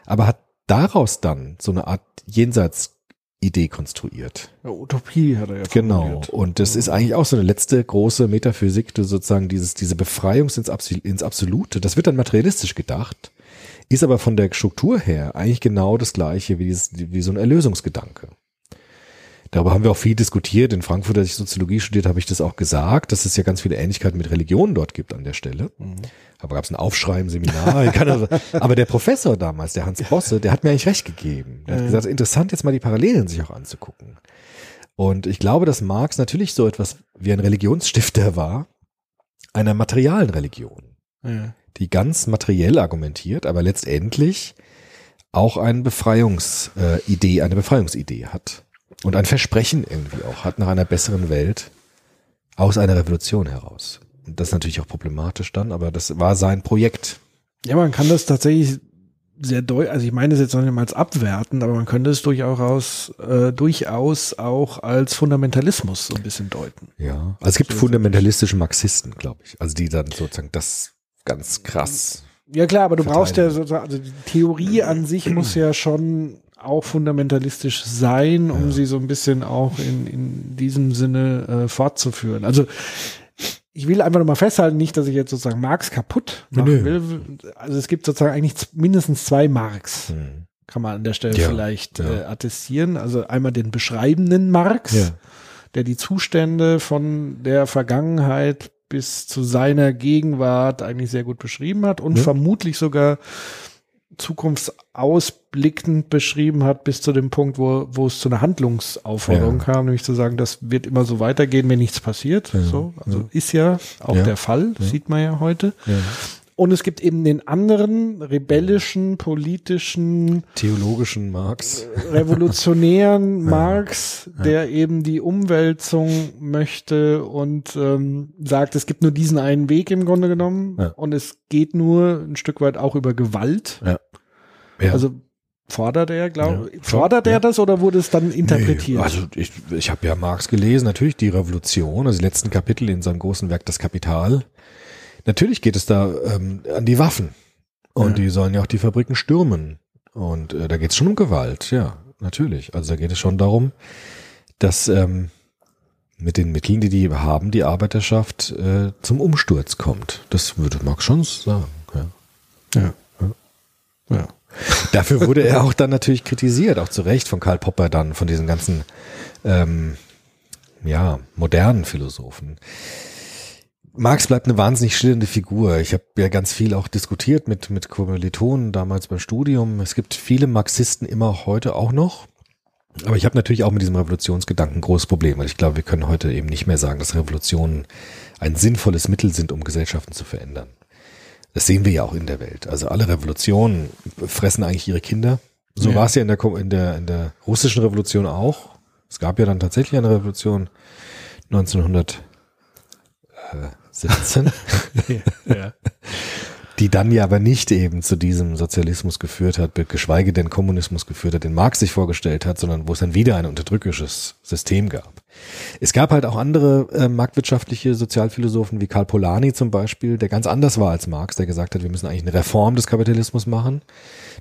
aber hat daraus dann so eine Art Jenseitsidee konstruiert. Ja, Utopie hat er ja Genau. formuliert. Und das ist eigentlich auch so eine letzte große Metaphysik, sozusagen dieses, diese Befreiung ins Absolute. Das wird dann materialistisch gedacht, ist aber von der Struktur her eigentlich genau das gleiche wie, dieses, wie so ein Erlösungsgedanke. Darüber haben wir auch viel diskutiert. In Frankfurt, als ich Soziologie studiert, habe ich das auch gesagt, dass es ja ganz viele Ähnlichkeiten mit Religionen dort gibt an der Stelle. Aber gab es ein Aufschrei im Seminar. <laughs> Aber der Professor damals, der Hans Bosse, der hat mir eigentlich recht gegeben. Der hat gesagt, interessant jetzt mal die Parallelen sich auch anzugucken. Und ich glaube, dass Marx natürlich so etwas wie ein Religionsstifter war, einer materialen Religion, Ja. Die ganz materiell argumentiert, aber letztendlich auch eine Befreiungsidee, eine Befreiungsidee hat. Und ein Versprechen irgendwie auch hat nach einer besseren Welt aus einer Revolution heraus. Und das ist natürlich auch problematisch dann, aber das war sein Projekt. Ja, man kann das tatsächlich sehr deutlich, also ich meine es jetzt noch nicht mal als abwerten, aber man könnte es durchaus, äh, durchaus auch als Fundamentalismus so ein bisschen deuten. Ja. Also es gibt fundamentalistische Marxisten, glaube ich. Also die dann sozusagen das ganz krass. Ja klar, aber du brauchst ja sozusagen, also die Theorie an sich muss ja schon auch fundamentalistisch sein, um sie so ein bisschen auch in, in diesem Sinne äh, fortzuführen. Also ich will einfach nochmal festhalten, nicht, dass ich jetzt sozusagen Marx kaputt machen Nö. will. Also es gibt sozusagen eigentlich mindestens zwei Marx, Hm. kann man an der Stelle Ja, vielleicht ja. Äh, attestieren. Also einmal den beschreibenden Marx, Ja. der die Zustände von der Vergangenheit bis zu seiner Gegenwart eigentlich sehr gut beschrieben hat und Ja. vermutlich sogar zukunftsausblickend beschrieben hat bis zu dem Punkt, wo, wo es zu einer Handlungsaufforderung Ja. kam, nämlich zu sagen, das wird immer so weitergehen, wenn nichts passiert. Ja, So, also ist ja auch der Fall, sieht man ja heute. Ja. Und es gibt eben den anderen rebellischen, politischen, Theologischen Marx. revolutionären <laughs> Marx, der eben die Umwälzung möchte und ähm, sagt, es gibt nur diesen einen Weg im Grunde genommen Ja. und es geht nur ein Stück weit auch über Gewalt. Ja. Ja. Also fordert er, glaube Ja. fordert er Ja. das oder wurde es dann interpretiert? Nee, also ich, ich habe ja Marx gelesen, natürlich die Revolution, also die letzten Kapitel in seinem großen Werk Das Kapital. Natürlich geht es da ähm, an die Waffen. Und Ja. die sollen ja auch die Fabriken stürmen. Und äh, da geht es schon um Gewalt, ja, natürlich. Also da geht es schon darum, dass ähm, mit den Mitteln, die die haben, die Arbeiterschaft äh, zum Umsturz kommt. Das würde Marx schon sagen. Ja. ja. ja. <laughs> Dafür wurde er auch dann natürlich kritisiert, auch zu Recht von Karl Popper dann, von diesen ganzen ähm, ja, modernen Philosophen. Marx bleibt eine wahnsinnig schillernde Figur. Ich habe ja ganz viel auch diskutiert mit, mit Kommilitonen damals beim Studium. Es gibt viele Marxisten immer heute auch noch. Aber ich habe natürlich auch mit diesem Revolutionsgedanken ein großes Problem, weil ich glaube, wir können heute eben nicht mehr sagen, dass Revolutionen ein sinnvolles Mittel sind, um Gesellschaften zu verändern. Das sehen wir ja auch in der Welt. Also alle Revolutionen fressen eigentlich ihre Kinder. So Ja. war es ja in der, in, der, in der russischen Revolution auch. Es gab ja dann tatsächlich eine Revolution 1917, <laughs> ja. die dann ja aber nicht eben zu diesem Sozialismus geführt hat, geschweige denn Kommunismus geführt hat, den Marx sich vorgestellt hat, sondern wo es dann wieder ein unterdrückisches System gab. Es gab halt auch andere äh, marktwirtschaftliche Sozialphilosophen wie Karl Polanyi zum Beispiel, der ganz anders war als Marx, der gesagt hat, wir müssen eigentlich eine Reform des Kapitalismus machen.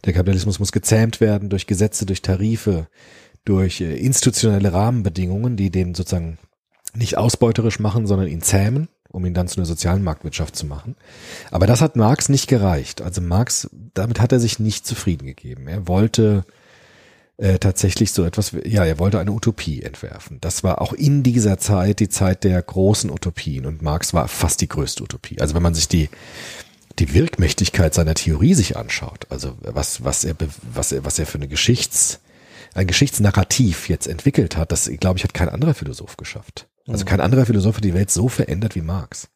Der Kapitalismus muss gezähmt werden durch Gesetze, durch Tarife, durch äh, institutionelle Rahmenbedingungen, die den sozusagen nicht ausbeuterisch machen, sondern ihn zähmen, um ihn dann zu einer sozialen Marktwirtschaft zu machen. Aber das hat Marx nicht gereicht. Also Marx, damit hat er sich nicht zufrieden gegeben. Er wollte äh, tatsächlich so etwas, ja, er wollte eine Utopie entwerfen. Das war auch in dieser Zeit die Zeit der großen Utopien und Marx war fast die größte Utopie. Also wenn man sich die die Wirkmächtigkeit seiner Theorie sich anschaut, also was was er was er was er für eine Geschichts ein Geschichtsnarrativ jetzt entwickelt hat, das glaube ich hat kein anderer Philosoph geschafft. Also kein anderer Philosoph hat die Welt so verändert wie Marx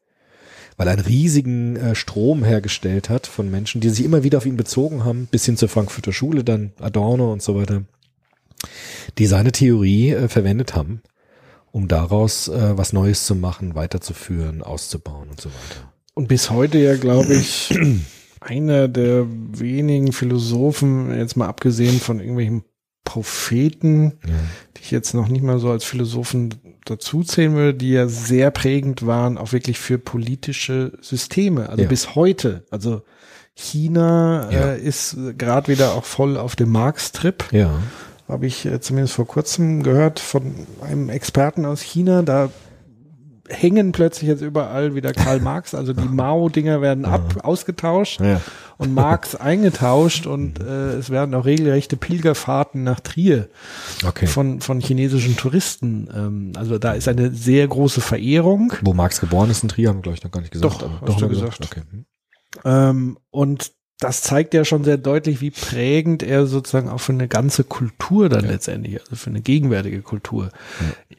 weil er einen riesigen äh, Strom hergestellt hat von Menschen, die sich immer wieder auf ihn bezogen haben, bis hin zur Frankfurter Schule, dann Adorno und so weiter, die seine Theorie äh, verwendet haben, um daraus äh, was Neues zu machen, weiterzuführen, auszubauen und so weiter. Und bis heute ja, glaube ich, einer der wenigen Philosophen, jetzt mal abgesehen von irgendwelchen Propheten, Ja. die ich jetzt noch nicht mal so als Philosophen dazuzählen würde, die ja sehr prägend waren, auch wirklich für politische Systeme. Also Ja. bis heute. Also China Ja. äh, ist gerade wieder auch voll auf dem Marx-Trip. Ja. Habe ich äh, zumindest vor kurzem gehört von einem Experten aus China. Da hängen plötzlich jetzt überall wieder Karl <laughs> Marx. Also die Mao-Dinger werden ab, ausgetauscht Ja. und Marx <laughs> eingetauscht und äh, es werden auch regelrechte Pilgerfahrten nach Trier Okay. von, von chinesischen Touristen. Ähm, also da ist eine sehr große Verehrung. Wo Marx geboren ist in Trier, haben wir glaube ich noch gar nicht gesagt. Doch, aber hast du haben wir gesagt. Okay. Hm. Ähm, und das zeigt ja schon sehr deutlich, wie prägend er sozusagen auch für eine ganze Kultur dann Ja. letztendlich, also für eine gegenwärtige Kultur.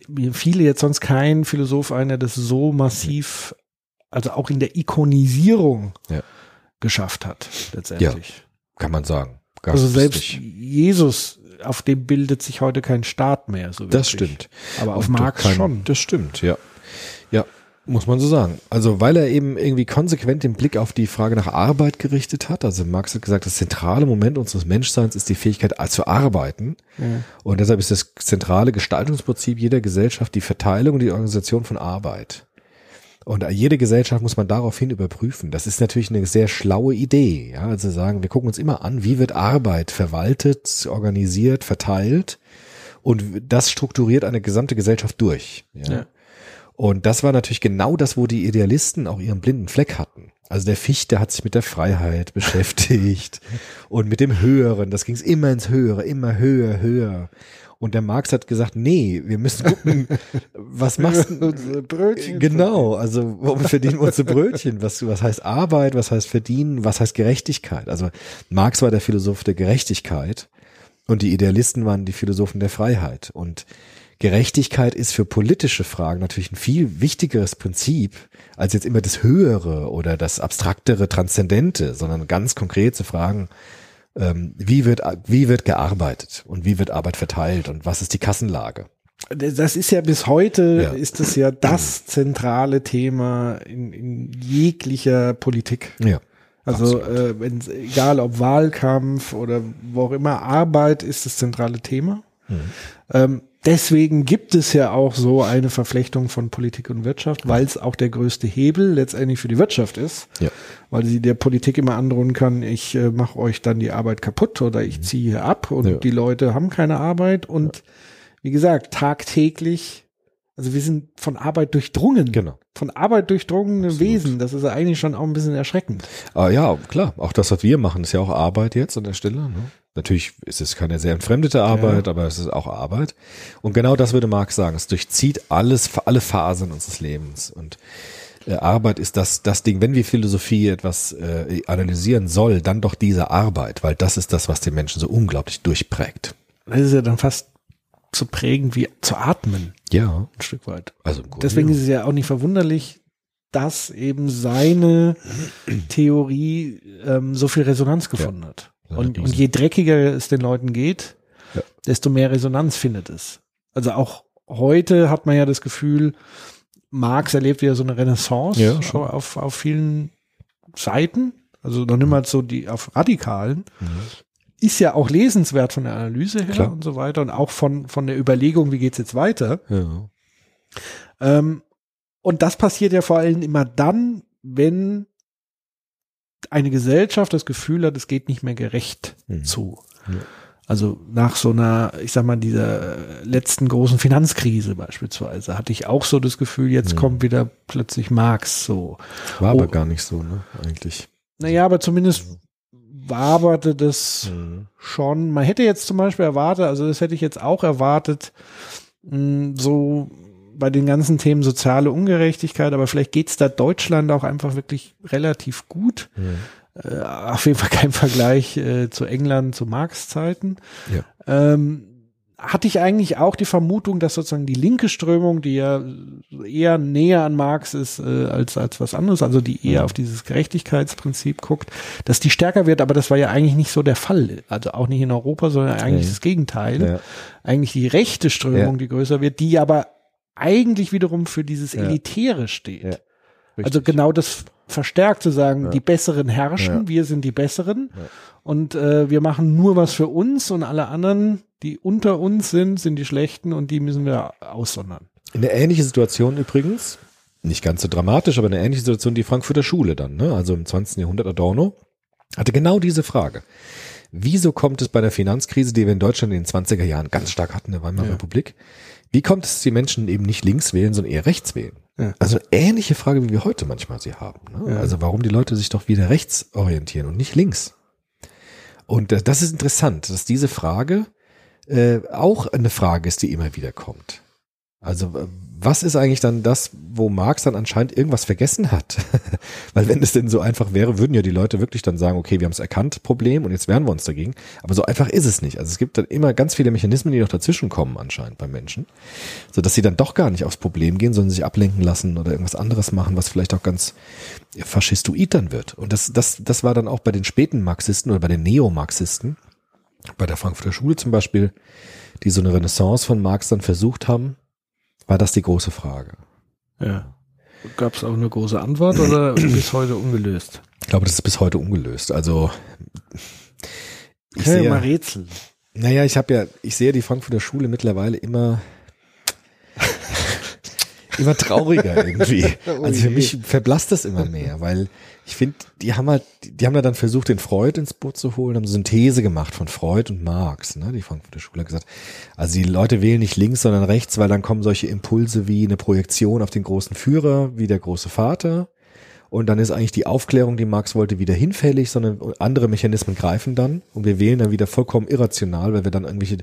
Mir fiele jetzt sonst kein Philosoph ein, der das so massiv, also auch in der Ikonisierung Ja. geschafft hat, letztendlich. Kann man sagen. Gab's Also selbst. Jesus, auf dem bildet sich heute kein Staat mehr. So Das wirklich. stimmt. Aber auf Marx schon. Das stimmt, ja. Ja, muss man so sagen. Also weil er eben irgendwie konsequent den Blick auf die Frage nach Arbeit gerichtet hat. Also Marx hat gesagt, das zentrale Moment unseres Menschseins ist die Fähigkeit zu arbeiten. Und deshalb ist das zentrale Gestaltungsprinzip jeder Gesellschaft die Verteilung und die Organisation von Arbeit. Und jede Gesellschaft muss man daraufhin überprüfen. Das ist natürlich eine sehr schlaue Idee. Ja, also sagen, wir gucken uns immer an, wie wird Arbeit verwaltet, organisiert, verteilt. Und das strukturiert eine gesamte Gesellschaft durch. Ja. Ja. Und das war natürlich genau das, wo die Idealisten auch ihren blinden Fleck hatten. Also der Fichte hat sich mit der Freiheit <laughs> beschäftigt und mit dem Höheren. Das ging immer ins Höhere, immer höher, höher. Und der Marx hat gesagt, nee, wir müssen gucken, <laughs> was machst du? Unsere Brötchen Genau, also womit verdienen wir unsere Brötchen? Was, was heißt Arbeit, was heißt verdienen, was heißt Gerechtigkeit? Also Marx war der Philosoph der Gerechtigkeit und die Idealisten waren die Philosophen der Freiheit. Und Gerechtigkeit ist für politische Fragen natürlich ein viel wichtigeres Prinzip als jetzt immer das Höhere oder das Abstraktere, Transzendente, sondern ganz konkret zu fragen, ähm, wie wird, wie wird gearbeitet und wie wird Arbeit verteilt und was ist die Kassenlage? Das ist ja bis heute, Ja. ist das ja das zentrale Thema in, in jeglicher Politik. Ja. Also äh, wenn's, egal ob Wahlkampf oder wo auch immer, Arbeit ist das zentrale Thema. Mhm. Ähm, deswegen gibt es ja auch so eine Verflechtung von Politik und Wirtschaft, weil es auch der größte Hebel letztendlich für die Wirtschaft ist, Ja. weil sie der Politik immer androhen kann, ich äh, mache euch dann die Arbeit kaputt oder ich ziehe hier ab und Mhm. Ja. die Leute haben keine Arbeit und wie gesagt, tagtäglich, also wir sind von Arbeit durchdrungen. Genau. Von Arbeit durchdrungene Wesen. Das ist ja eigentlich schon auch ein bisschen erschreckend. Ah, ja, klar. Auch das, was wir machen, ist ja auch Arbeit jetzt an der Stelle. Ne? Natürlich ist es keine sehr entfremdete Arbeit, aber es ist auch Arbeit. Und genau das würde Marx sagen. Es durchzieht alles, alle Phasen unseres Lebens. Und äh, Arbeit ist das, das Ding, wenn wir Philosophie etwas äh, analysieren soll, dann doch diese Arbeit, weil das ist das, was den Menschen so unglaublich durchprägt. Das ist ja dann fast so prägend wie zu atmen, Ja. ein Stück weit. Also Deswegen ja. ist es ja auch nicht verwunderlich, dass eben seine Theorie ähm, so viel Resonanz gefunden hat. Ja, Und, riesen. und je dreckiger es den Leuten geht, Ja. desto mehr Resonanz findet es. Also auch heute hat man ja das Gefühl, Marx erlebt wieder so eine Renaissance Ja, schon. auf, auf vielen Seiten. Also noch niemals so die auf radikalen. Ist ja auch lesenswert von der Analyse her Klar. und so weiter und auch von, von der Überlegung, wie geht's jetzt weiter. ja. Ähm, und das passiert ja vor allem immer dann, wenn eine Gesellschaft das Gefühl hat, es geht nicht mehr gerecht Mhm. zu. Ja. Also nach so einer, ich sag mal, dieser letzten großen Finanzkrise beispielsweise, hatte ich auch so das Gefühl, jetzt Mhm. kommt wieder plötzlich Marx so. War aber Oh. gar nicht so, ne? Eigentlich. Naja, aber zumindest waberte das Mhm. schon. Man hätte jetzt zum Beispiel erwartet, also das hätte ich jetzt auch erwartet, mh, so bei den ganzen Themen soziale Ungerechtigkeit, aber vielleicht geht's da Deutschland auch einfach wirklich relativ gut. Mhm. Äh, auf jeden Fall kein Vergleich äh, zu England zu Marx-Zeiten. Ja. Ähm, hatte ich eigentlich auch die Vermutung, dass sozusagen die linke Strömung, die ja eher näher an Marx ist äh, als, als was anderes, also die eher auf dieses Gerechtigkeitsprinzip guckt, dass die stärker wird, aber das war ja eigentlich nicht so der Fall. Also auch nicht in Europa, sondern eigentlich Nee. das Gegenteil. Ja. Eigentlich die rechte Strömung, Ja. die größer wird, die aber eigentlich wiederum für dieses Ja. Elitäre steht. Ja. Also genau das verstärkt zu sagen, Ja. die Besseren herrschen, Ja. wir sind die Besseren Ja. und äh, wir machen nur was für uns und alle anderen, die unter uns sind, sind die Schlechten und die müssen wir aussondern. Eine ähnliche Situation übrigens, nicht ganz so dramatisch, aber eine ähnliche Situation die Frankfurter Schule dann, ne? also im 20. Jahrhundert Adorno, hatte genau diese Frage. Wieso kommt es bei der Finanzkrise, die wir in Deutschland in den 20er Jahren ganz stark hatten, der Weimarer. Republik, wie kommt es, dass die Menschen eben nicht links wählen, sondern eher rechts wählen? Ja. Also eine ähnliche Frage, wie wir heute manchmal sie haben. Ne? Ja. Also warum die Leute sich doch wieder rechts orientieren und nicht links? Und äh, das ist interessant, dass diese Frage äh, auch eine Frage ist, die immer wieder kommt. Also äh, was ist eigentlich dann das, wo Marx dann anscheinend irgendwas vergessen hat? <laughs> Weil wenn es denn so einfach wäre, würden ja die Leute wirklich dann sagen, okay, wir haben es erkannt, Problem, und jetzt wehren wir uns dagegen. Aber so einfach ist es nicht. Also es gibt dann immer ganz viele Mechanismen, die noch dazwischen kommen anscheinend bei Menschen, so dass sie dann doch gar nicht aufs Problem gehen, sondern sich ablenken lassen oder irgendwas anderes machen, was vielleicht auch ganz faschistoid dann wird. Und das, das, das war dann auch bei den späten Marxisten oder bei den Neomarxisten, bei der Frankfurter Schule zum Beispiel, die so eine Renaissance von Marx dann versucht haben, war das die große Frage. Ja. Gab es auch eine große Antwort oder <clears throat> bis heute ungelöst? Ich glaube, das ist bis heute ungelöst. Also ich sehe mal Rätsel. naja, ich habe ja, ich sehe die Frankfurter Schule mittlerweile immer <laughs> immer trauriger irgendwie. Oh Also für mich verblasst das immer mehr, weil ich finde, die haben halt, die haben da dann versucht, den Freud ins Boot zu holen, haben so eine These gemacht von Freud und Marx, ne? Die Frankfurter Schule hat gesagt, also die Leute wählen nicht links, sondern rechts, weil dann kommen solche Impulse wie eine Projektion auf den großen Führer, wie der große Vater. Und dann ist eigentlich die Aufklärung, die Marx wollte, wieder hinfällig, sondern andere Mechanismen greifen dann und wir wählen dann wieder vollkommen irrational, weil wir dann irgendwelche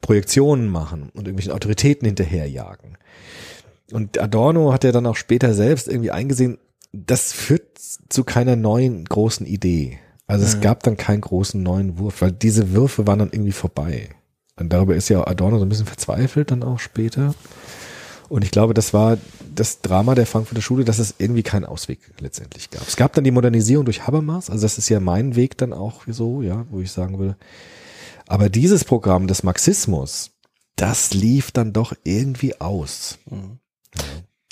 Projektionen machen und irgendwelchen Autoritäten hinterherjagen. Und Adorno hat ja dann auch später selbst irgendwie eingesehen, das führt zu keiner neuen großen Idee. Also es gab dann keinen großen neuen Wurf, weil diese Würfe waren dann irgendwie vorbei. Und darüber ist ja Adorno so ein bisschen verzweifelt dann auch später. Und ich glaube, das war das Drama der Frankfurter Schule, dass es irgendwie keinen Ausweg letztendlich gab. Es gab dann die Modernisierung durch Habermas, also das ist ja mein Weg dann auch so, ja, wo ich sagen würde. Aber dieses Programm des Marxismus, das lief dann doch irgendwie aus.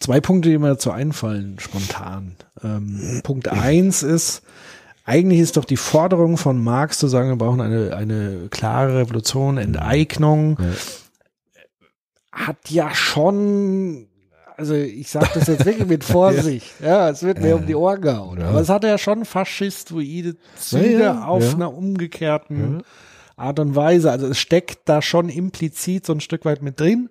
Zwei Punkte, die mir dazu einfallen, spontan. Ähm, Punkt eins ist, eigentlich ist doch die Forderung von Marx zu sagen, wir brauchen eine, eine klare Revolution, Enteignung, hat ja schon, also ich sage das jetzt wirklich mit <laughs> Vorsicht, ja, es wird mir um die Ohren gehauen, Ja. aber es hat ja schon faschistoide Züge Ja, ja, auf ja. einer umgekehrten Art und Weise. Also es steckt da schon implizit so ein Stück weit mit drin.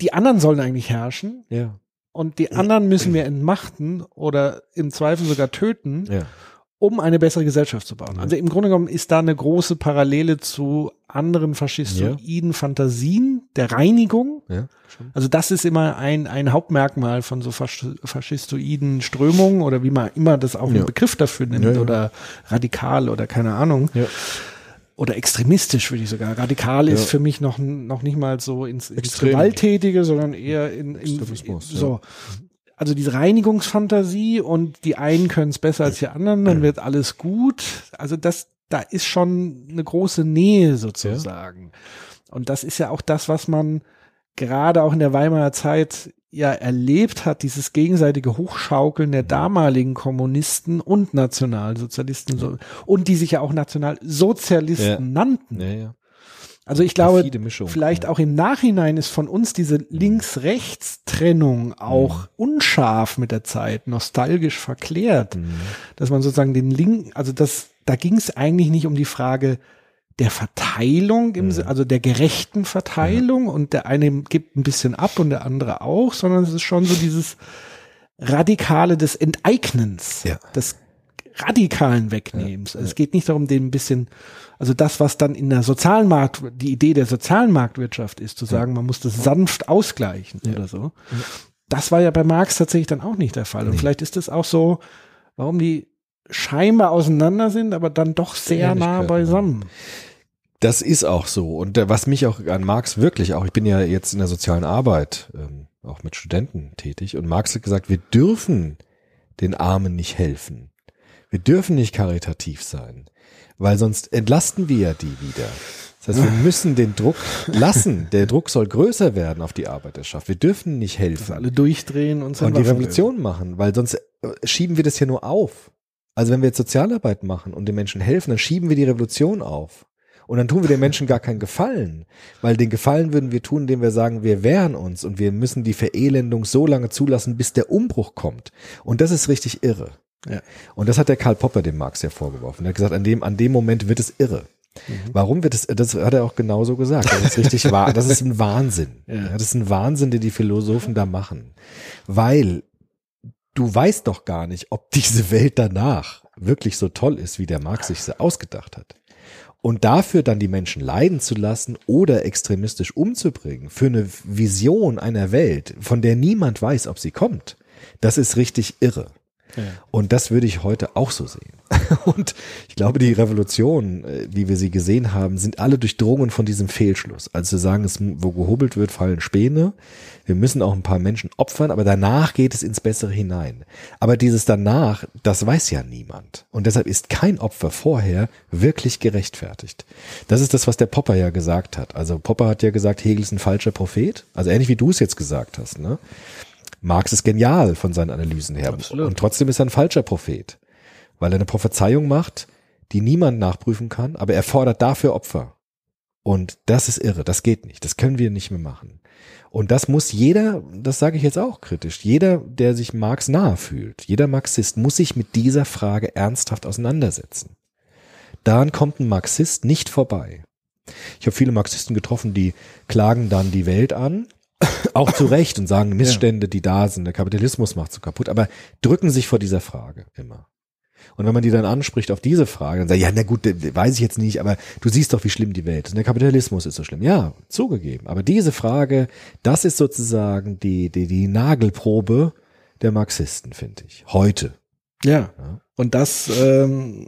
Die anderen sollen eigentlich herrschen Ja. und die anderen müssen wir entmachten oder im Zweifel sogar töten, Ja. um eine bessere Gesellschaft zu bauen. Also im Grunde genommen ist da eine große Parallele zu anderen faschistoiden Fantasien der Reinigung. Ja. Also das ist immer ein, ein Hauptmerkmal von so fasch- faschistoiden Strömungen oder wie man immer das auch einen Ja. Begriff dafür nimmt Ja, ja. oder radikal oder keine Ahnung. Ja. Oder extremistisch würde ich sogar. Radikal ist Ja. für mich noch, noch nicht mal so ins, ins. Gewalttätige, sondern eher in, in ja. so. Also diese Reinigungsfantasie und die einen können es besser als die anderen, dann wird alles gut. Also das, da ist schon eine große Nähe sozusagen. Und das ist ja auch das, was man gerade auch in der Weimarer Zeit ja erlebt hat, dieses gegenseitige Hochschaukeln der damaligen Kommunisten und Nationalsozialisten so, und die sich ja auch Nationalsozialisten Ja. nannten. Ja, ja. Also ich glaube, Mischung, vielleicht ja. auch im Nachhinein ist von uns diese Links-Rechts-Trennung auch unscharf mit der Zeit, nostalgisch verklärt, Mhm. dass man sozusagen den Link, also das, da ging es eigentlich nicht um die Frage der Verteilung, im, Si- also der gerechten Verteilung und der eine gibt ein bisschen ab und der andere auch, sondern es ist schon so dieses Radikale des Enteignens, Ja. des radikalen Wegnehmens. Also es geht nicht darum, den ein bisschen, also das, was dann in der sozialen Markt, die Idee der sozialen Marktwirtschaft ist, zu sagen, man muss das sanft ausgleichen oder so. Das war ja bei Marx tatsächlich dann auch nicht der Fall. Und Nee. vielleicht ist es auch so, warum die scheinbar auseinander sind, aber dann doch sehr nah beisammen. Das ist auch so. Und was mich auch an Marx wirklich auch, ich bin ja jetzt in der sozialen Arbeit, ähm, auch mit Studenten tätig, und Marx hat gesagt, wir dürfen den Armen nicht helfen. Wir dürfen nicht karitativ sein, weil sonst entlasten wir ja die wieder. Das heißt, wir <laughs> müssen den Druck lassen. Der Druck soll größer werden auf die Arbeiterschaft. Wir dürfen nicht Dass helfen alle durchdrehen und, und die Revolution machen, weil sonst äh, schieben wir das ja nur auf. Also wenn wir jetzt Sozialarbeit machen und den Menschen helfen, dann schieben wir die Revolution auf. Und dann tun wir den Menschen gar keinen Gefallen, weil den Gefallen würden wir tun, indem wir sagen, wir wehren uns und wir müssen die Verelendung so lange zulassen, bis der Umbruch kommt. Und das ist richtig irre. Ja. Und das hat der Karl Popper dem Marx ja vorgeworfen. Er hat gesagt, an dem, an dem Moment wird es irre. Warum wird es, das hat er auch genauso gesagt. Das ist richtig wahr. Das ist ein Wahnsinn. Ja, das ist ein Wahnsinn, den die Philosophen da machen. Weil du weißt doch gar nicht, ob diese Welt danach wirklich so toll ist, wie der Marx sich sie ausgedacht hat. Und dafür dann die Menschen leiden zu lassen oder extremistisch umzubringen, für eine Vision einer Welt, von der niemand weiß, ob sie kommt, das ist richtig irre. Und das würde ich heute auch so sehen. <laughs> Und ich glaube, die Revolutionen, äh, wie wir sie gesehen haben, sind alle durchdrungen von diesem Fehlschluss. Also zu sagen, es, wo gehobelt wird, fallen Späne. Wir müssen auch ein paar Menschen opfern, aber danach geht es ins Bessere hinein. Aber dieses danach, das weiß ja niemand. Und deshalb ist kein Opfer vorher wirklich gerechtfertigt. Das ist das, was der Popper ja gesagt hat. Also Popper hat ja gesagt, Hegel ist ein falscher Prophet. Also ähnlich wie du es jetzt gesagt hast, ne? Marx ist genial von seinen Analysen her. Absolut. Und trotzdem ist er ein falscher Prophet, weil er eine Prophezeiung macht, die niemand nachprüfen kann, aber er fordert dafür Opfer. Und das ist irre, das geht nicht, das können wir nicht mehr machen. Und das muss jeder, das sage ich jetzt auch kritisch, jeder, der sich Marx nahe fühlt, jeder Marxist muss sich mit dieser Frage ernsthaft auseinandersetzen. Daran kommt ein Marxist nicht vorbei. Ich habe viele Marxisten getroffen, die klagen dann die Welt an, auch zu Recht und sagen Missstände, die da sind, der Kapitalismus macht so kaputt, aber drücken sich vor dieser Frage immer. Und wenn man die dann anspricht auf diese Frage, dann sagt, ja, na gut, weiß ich jetzt nicht, aber du siehst doch, wie schlimm die Welt ist. Und der Kapitalismus ist so schlimm. Ja, zugegeben. Aber diese Frage, das ist sozusagen die, die, die Nagelprobe der Marxisten, finde ich. Heute. Ja. Ja. Und das ähm,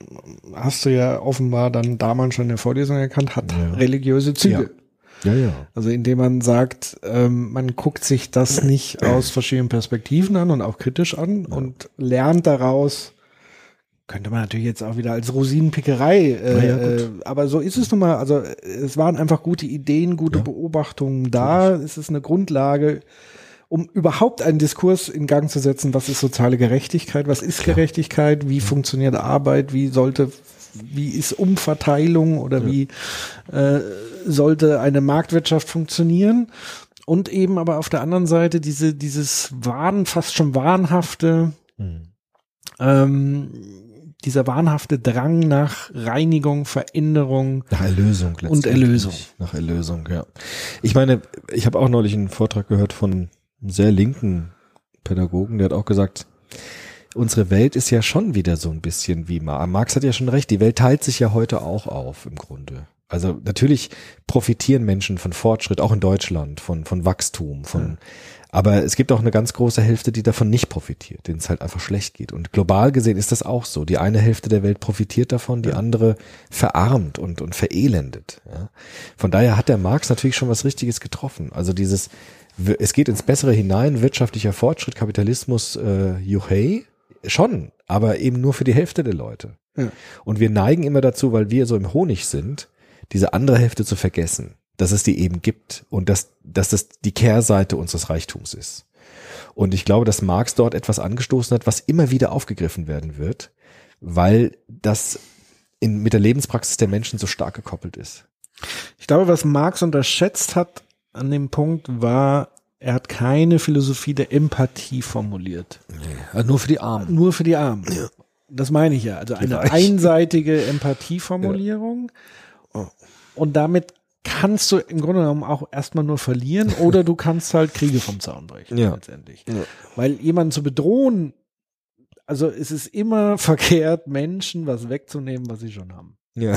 hast du ja offenbar dann damals schon in der Vorlesung erkannt, hat Ja. religiöse Züge. Ja, ja. Also indem man sagt, ähm, man guckt sich das nicht aus verschiedenen Perspektiven an und auch kritisch an und lernt daraus, könnte man natürlich jetzt auch wieder als Rosinenpickerei, äh, ja, äh, aber so ist es nun mal. Also äh, es waren einfach gute Ideen, gute Ja. Beobachtungen da. Es ist eine Grundlage, um überhaupt einen Diskurs in Gang zu setzen. Was ist soziale Gerechtigkeit? Was ist Klar. Gerechtigkeit? Wie funktioniert Arbeit? Wie sollte, wie ist Umverteilung oder wie äh, sollte eine Marktwirtschaft funktionieren? Und eben aber auf der anderen Seite diese, dieses Wahn, fast schon wahnhafte, Hm. ähm, dieser wahnhafte Drang nach Reinigung, Veränderung. Nach Erlösung letztendlich. Erlösung. Nach Erlösung, ja. Ich meine, ich habe auch neulich einen Vortrag gehört von einem sehr linken Pädagogen, der hat auch gesagt, unsere Welt ist ja schon wieder so ein bisschen wie Marx. Marx hat ja schon recht, die Welt teilt sich ja heute auch auf im Grunde. Also natürlich profitieren Menschen von Fortschritt, auch in Deutschland, von, von Wachstum, von, aber es gibt auch eine ganz große Hälfte, die davon nicht profitiert, denen es halt einfach schlecht geht. Und global gesehen ist das auch so. Die eine Hälfte der Welt profitiert davon, die andere verarmt und, und verelendet. Ja. Von daher hat der Marx natürlich schon was Richtiges getroffen. Also dieses, es geht ins Bessere hinein, wirtschaftlicher Fortschritt, Kapitalismus, äh, juhei, schon, aber eben nur für die Hälfte der Leute. Ja. Und wir neigen immer dazu, weil wir so im Honig sind, diese andere Hälfte zu vergessen, dass es die eben gibt und dass, dass das die Kehrseite unseres Reichtums ist. Und ich glaube, dass Marx dort etwas angestoßen hat, was immer wieder aufgegriffen werden wird, weil das in, mit der Lebenspraxis der Menschen so stark gekoppelt ist. Ich glaube, was Marx unterschätzt hat an dem Punkt war, er hat keine Philosophie der Empathie formuliert. nur für die Armen. Nur für die Armen. Das meine ich ja. Also eine Reichen. einseitige Empathieformulierung. Und damit kannst du im Grunde genommen auch erstmal nur verlieren oder du kannst halt Kriege vom Zaun brechen Ja. letztendlich. Weil jemanden zu bedrohen, also es ist immer <laughs> verkehrt, Menschen was wegzunehmen, was sie schon haben. Ja.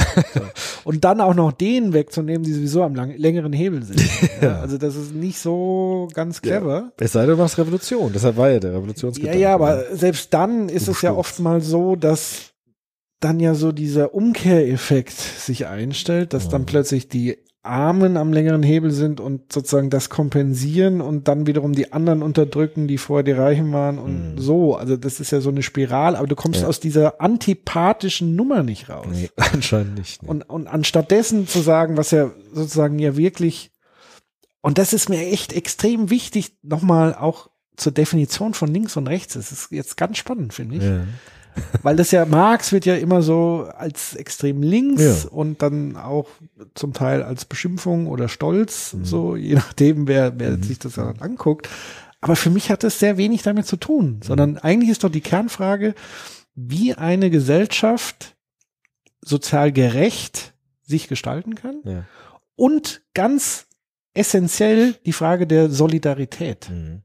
Und dann auch noch denen wegzunehmen, die sowieso am lang, längeren Hebel sind. <laughs> ja. Also das ist nicht so ganz clever. Es sei denn, du machst Revolution. Deshalb war ja der Ja, Revolutionsgedanke. ja, aber selbst dann ist es ja oft mal so, dass dann ja so dieser Umkehreffekt sich einstellt, dass dann plötzlich die Armen am längeren Hebel sind und sozusagen das kompensieren und dann wiederum die anderen unterdrücken, die vorher die Reichen waren und Mhm. so. Also das ist ja so eine Spirale, aber du kommst Ja. aus dieser antipathischen Nummer nicht raus. Nee, <laughs> anscheinend nicht. ne. Und, und anstattdessen zu sagen, was ja sozusagen ja wirklich, und das ist mir echt extrem wichtig, nochmal auch zur Definition von links und rechts. Das ist jetzt ganz spannend, finde ich. ja. Weil das ja, Marx wird ja immer so als extrem links Ja. und dann auch zum Teil als Beschimpfung oder Stolz, Mhm. so je nachdem, wer, wer sich das dann anguckt. Aber für mich hat das sehr wenig damit zu tun, sondern eigentlich ist doch die Kernfrage, wie eine Gesellschaft sozial gerecht sich gestalten kann ja. und ganz essentiell die Frage der Solidarität. Mhm.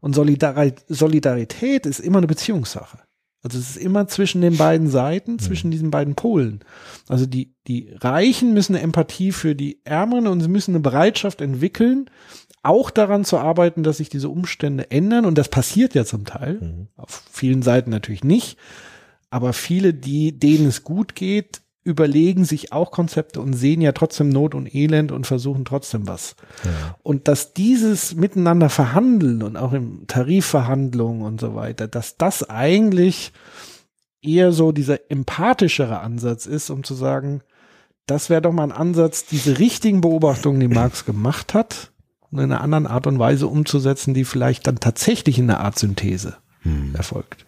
Und Solidari Solidarität ist immer eine Beziehungssache. Also es ist immer zwischen den beiden Seiten, zwischen diesen beiden Polen. Also die, die Reichen müssen eine Empathie für die Ärmeren und sie müssen eine Bereitschaft entwickeln, auch daran zu arbeiten, dass sich diese Umstände ändern. Und das passiert ja zum Teil. Mhm. Auf vielen Seiten natürlich nicht. Aber viele, die, denen es gut geht, überlegen sich auch Konzepte und sehen ja trotzdem Not und Elend und versuchen trotzdem was. Ja. Und dass dieses miteinander verhandeln und auch in Tarifverhandlungen und so weiter, dass das eigentlich eher so dieser empathischere Ansatz ist, um zu sagen, das wäre doch mal ein Ansatz, diese richtigen Beobachtungen, die Marx gemacht hat, in einer anderen Art und Weise umzusetzen, die vielleicht dann tatsächlich in einer Art Synthese erfolgt.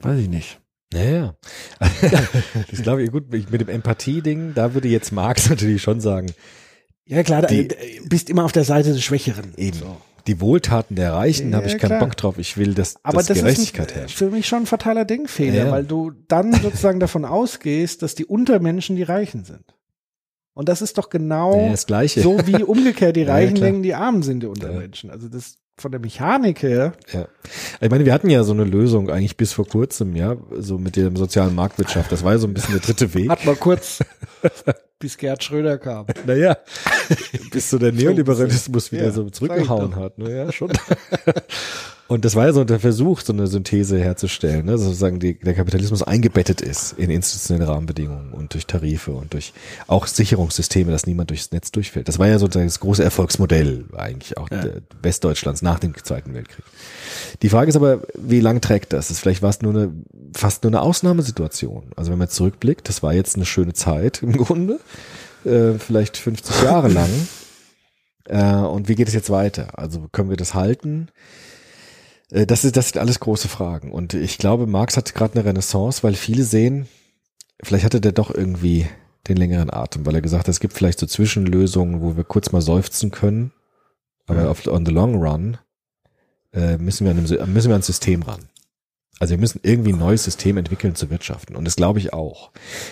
Weiß ich nicht. Ja, ja. <laughs> das glaube ich, gut, mit dem Empathie-Ding, da würde jetzt Marx <laughs> natürlich schon sagen, Ja klar, du bist immer auf der Seite des Schwächeren. eben, So. die Wohltaten der Reichen Ja, habe ich keinen klar. Bock drauf. Ich will, dass, Aber dass das Gerechtigkeit ist ein, herrscht. für mich schon ein fataler Denkfehler, Ja, ja. weil du dann <laughs> sozusagen davon ausgehst, dass die Untermenschen die Reichen sind. Und das ist doch genau Ja, das Gleiche. so wie umgekehrt die Ja, ja, Reichen klar. denken, die Armen sind die Untermenschen. Also das von der Mechanik her. Ja. Ich meine, wir hatten ja so eine Lösung eigentlich bis vor kurzem, ja, so mit der sozialen Marktwirtschaft. Das war ja so ein bisschen der dritte Weg. Hat mal kurz, <laughs> bis Gerd Schröder kam. Naja, <laughs> bis so der Neoliberalismus wieder Ja, so zurückgehauen hat. Naja, schon. <laughs> Und das war ja so der Versuch, so eine Synthese herzustellen, ne? sozusagen die, der Kapitalismus eingebettet ist in institutionelle Rahmenbedingungen und durch Tarife und durch auch Sicherungssysteme, dass niemand durchs Netz durchfällt. Das war ja sozusagen das große Erfolgsmodell eigentlich auch der Westdeutschlands nach dem Zweiten Weltkrieg. Die Frage ist aber, wie lang trägt das? Das vielleicht war es nur eine, fast nur eine Ausnahmesituation. Also wenn man zurückblickt, das war jetzt eine schöne Zeit im Grunde, äh, vielleicht 50 Jahre lang. <laughs> Äh, und wie geht es jetzt weiter? Also können wir das halten? Äh, das, ist, das sind alles große Fragen. Und ich glaube, Marx hat gerade eine Renaissance, weil viele sehen, vielleicht hatte der doch irgendwie den längeren Atem, weil er gesagt hat, es gibt vielleicht so Zwischenlösungen, wo wir kurz mal seufzen können, aber auf, on the long run äh, müssen, wir an einem, müssen wir ans System ran. Also wir müssen irgendwie ein neues System entwickeln zu wirtschaften. Und das glaube ich auch.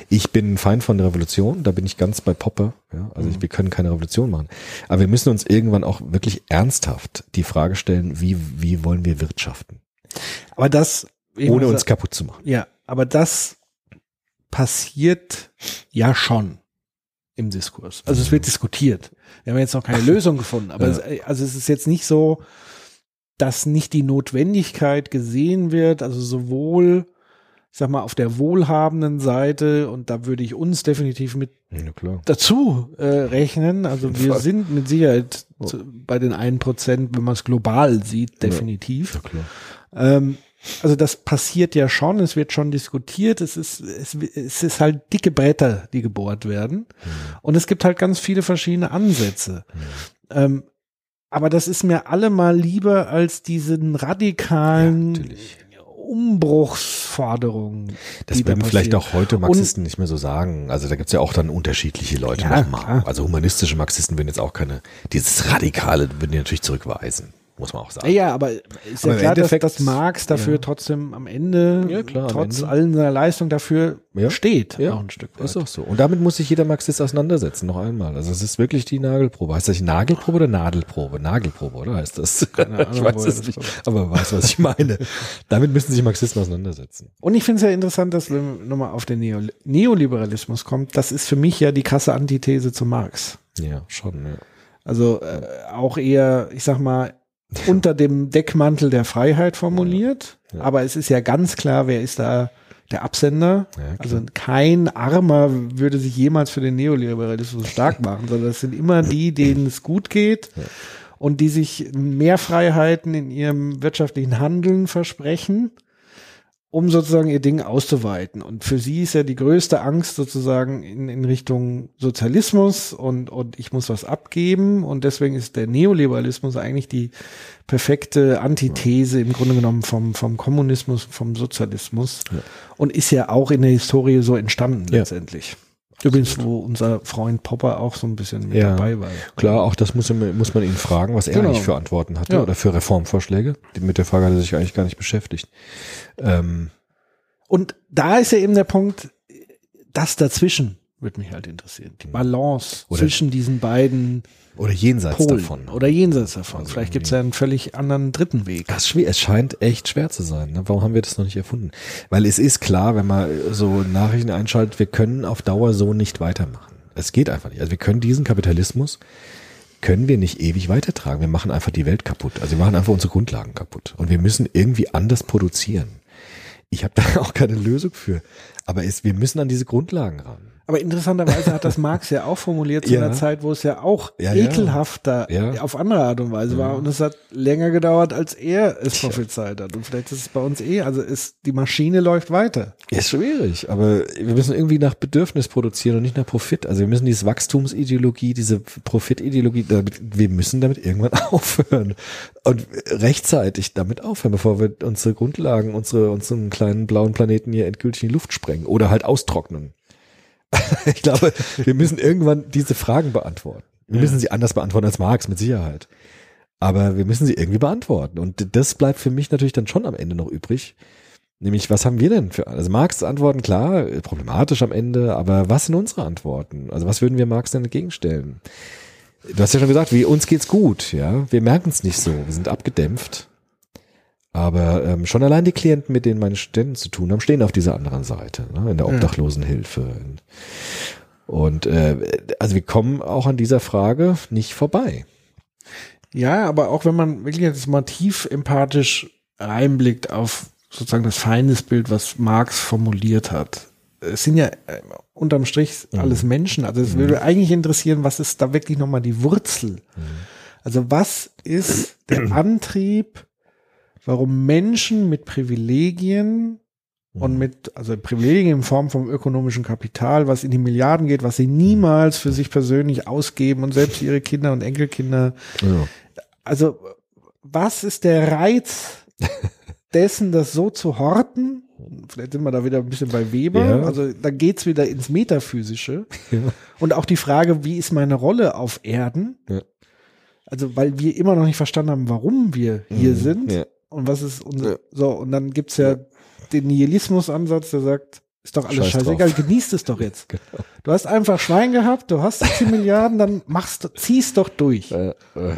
Ich bin ein Feind von der Revolution, da bin ich ganz bei Popper. Ja? Also ich, wir können keine Revolution machen. Aber wir müssen uns irgendwann auch wirklich ernsthaft die Frage stellen, wie, wie wollen wir wirtschaften, Aber das, ohne uns kaputt zu machen. ja, aber das passiert ja schon im Diskurs. Also es wird diskutiert. Wir haben jetzt noch keine <laughs> Lösung gefunden, aber Ja. es, also es ist jetzt nicht so, dass nicht die Notwendigkeit gesehen wird, also sowohl, ich sag mal, auf der wohlhabenden Seite, und da würde ich uns definitiv mit Ja, dazu äh, rechnen. Also wir Fall. sind mit Sicherheit zu, bei den einen Prozent, wenn man es global sieht, definitiv. Ja. Ähm, also das passiert ja schon, es wird schon diskutiert, es ist, es, es ist halt dicke Bretter, die gebohrt werden. Und es gibt halt ganz viele verschiedene Ansätze. Ähm, aber das ist mir allemal lieber als diesen radikalen natürlich. Umbruchsforderungen. Das die da würden vielleicht auch heute Marxisten nicht mehr so sagen. Also da gibt's ja auch dann unterschiedliche Leute Ja, nochmal. Also humanistische Marxisten würden jetzt auch keine, dieses Radikale würden die natürlich zurückweisen, muss man auch sagen. Ja, ja, aber ist Aber ja klar, dass, Endeffekt- dass Marx dafür ja. trotzdem am Ende, Ja, klar, am trotz Ende. allen seiner Leistung dafür Ja. steht, Ja. auch ein Stück weit. Ist doch so. Und damit muss sich jeder Marxist auseinandersetzen, noch einmal. Also es ist wirklich die Nagelprobe. Heißt das Nagelprobe oder Nadelprobe? Nagelprobe, oder heißt das? Keine <laughs> ich Ahnung, weiß woher es nicht. kommt. Aber weißt, was ich meine. damit müssen sich Marxisten auseinandersetzen. Und ich finde es ja interessant, dass wenn man nochmal auf den Neo Neoliberalismus kommt, das ist für mich ja die krasse Antithese zu Marx. Ja, schon. Ja. Also äh, auch eher, ich sag mal, unter dem Deckmantel der Freiheit formuliert. Ja. Aber es ist ja ganz klar, wer ist da der Absender. Ja, also kein Armer würde sich jemals für den Neoliberalismus stark <laughs> machen, sondern das sind immer die, denen es gut geht und die sich mehr Freiheiten in ihrem wirtschaftlichen Handeln versprechen, um sozusagen ihr Ding auszuweiten. Und für sie ist ja die größte Angst sozusagen in, in Richtung Sozialismus und, und ich muss was abgeben. Und deswegen ist der Neoliberalismus eigentlich die perfekte Antithese im Grunde genommen vom, vom Kommunismus, vom Sozialismus. Und ist ja auch in der Historie so entstanden Ja. Übrigens, wo unser Freund Popper auch so ein bisschen mit Ja. dabei war. Klar, auch das muss, muss man ihn fragen, was er Genau. eigentlich für Antworten hatte Ja. oder für Reformvorschläge. Mit der Frage hat er sich eigentlich gar nicht beschäftigt. Ähm, Und da ist ja eben der Punkt, das dazwischen würde mich halt interessieren. Die Balance Oder- zwischen diesen beiden oder jenseits Polen davon. oder jenseits davon. Also Vielleicht gibt es ja einen völlig anderen dritten Weg. Das ist schwer, es scheint echt schwer zu sein. Ne? Warum haben wir das noch nicht erfunden? Weil es ist klar, wenn man so Nachrichten einschaltet, wir können auf Dauer so nicht weitermachen. Es geht einfach nicht. Also wir können diesen Kapitalismus, können wir nicht ewig weitertragen. Wir machen einfach die Welt kaputt. Also wir machen einfach unsere Grundlagen kaputt. Und wir müssen irgendwie anders produzieren. Ich habe <laughs> da auch keine Lösung für. Aber es, wir müssen an diese Grundlagen ran. Aber interessanterweise hat das <laughs> Marx ja auch formuliert zu Ja. einer Zeit, wo es ja auch Ja, ekelhafter Ja. auf andere Art und Weise war. Und es hat länger gedauert, als er es prophezeit hat. Und vielleicht ist es bei uns eh, also ist, die Maschine läuft weiter. Ist schwierig, aber wir müssen irgendwie nach Bedürfnis produzieren und nicht nach Profit. Also wir müssen diese Wachstumsideologie, diese Profitideologie, damit, wir müssen damit irgendwann <laughs> aufhören und rechtzeitig damit aufhören, bevor wir unsere Grundlagen, unsere, unseren kleinen blauen Planeten hier endgültig in die Luft sprengen oder halt austrocknen. <laughs> ich glaube, wir müssen <laughs> irgendwann diese Fragen beantworten. Wir müssen sie anders beantworten als Marx, mit Sicherheit. Aber wir müssen sie irgendwie beantworten. Und das bleibt für mich natürlich dann schon am Ende noch übrig. Nämlich, was haben wir denn für, also Marx Antworten, klar, problematisch am Ende, aber was sind unsere Antworten? Also was würden wir Marx denn entgegenstellen? Du hast ja schon gesagt, wie uns geht's gut, ja. Wir merken es nicht so, wir sind abgedämpft. Aber ähm, schon allein die Klienten, mit denen meine Studenten zu tun haben, stehen auf dieser anderen Seite, ne, in der. Obdachlosenhilfe. Und äh, also wir kommen auch an dieser Frage nicht vorbei. Ja, aber auch wenn man wirklich jetzt mal tief empathisch reinblickt auf sozusagen das Feindesbild, was Marx formuliert hat. Es sind ja äh, unterm Strich alles Menschen. Also es würde eigentlich interessieren, was ist da wirklich nochmal die Wurzel? Also was ist der <clears throat> Antrieb, warum Menschen mit Privilegien und mit, also Privilegien in Form vom ökonomischen Kapital, was in die Milliarden geht, was sie niemals für sich persönlich ausgeben und selbst ihre Kinder und Enkelkinder Ja. also was ist der Reiz <laughs> dessen, das so zu horten? Vielleicht sind wir da wieder ein bisschen bei Weber. Ja. Also da geht's wieder ins Metaphysische. <laughs> Ja. Und auch die Frage, wie ist meine Rolle auf Erden? Also weil wir immer noch nicht verstanden haben, warum wir hier sind. Ja. Und was ist unser, Ja. so, und dann gibt's ja, den Nihilismus-Ansatz, der sagt, ist doch alles Scheiß scheißegal, drauf. genießt es doch <laughs> jetzt. Genau. Du hast einfach Schwein gehabt, du hast 10 <laughs> Milliarden, dann machst du, zieh's doch durch. Äh, äh.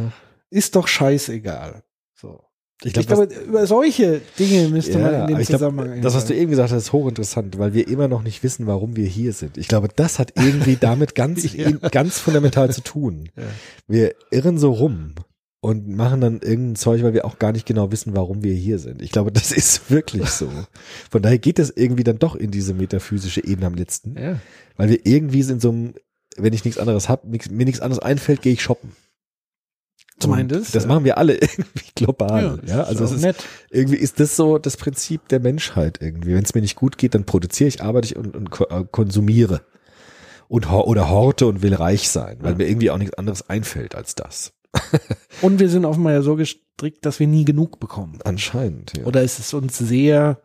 Ist doch scheißegal. So. Ich Ich glaube, über solche Dinge müsste man in dem ich glaub, Zusammenhang. das, was du eben gesagt hast, ist hochinteressant, weil wir immer noch nicht wissen, warum wir hier sind. Ich glaube, das hat irgendwie damit <laughs> ganz, Ja. ganz fundamental zu tun. Ja. Wir irren so rum und machen dann irgendein Zeug, weil wir auch gar nicht genau wissen, warum wir hier sind. Ich glaube, das <laughs> ist wirklich so. Von daher geht es irgendwie dann doch in diese metaphysische Ebene am letzten, ja. weil wir irgendwie in so einem, wenn ich nichts anderes hab, nix, mir nichts anderes einfällt, gehe ich shoppen. Zum Und einen das, Das ja. machen wir alle <laughs> irgendwie global. Ja, also ist es auch ist nett. irgendwie ist das so das Prinzip der Menschheit irgendwie. Wenn es mir nicht gut geht, dann produziere ich, arbeite ich und, und äh, konsumiere. Und, oder horte und will reich sein, weil mir irgendwie auch nichts anderes einfällt als das. <laughs> Und wir sind offenbar ja so gestrickt, dass wir nie genug bekommen. Anscheinend, ja. Oder ist es uns sehr,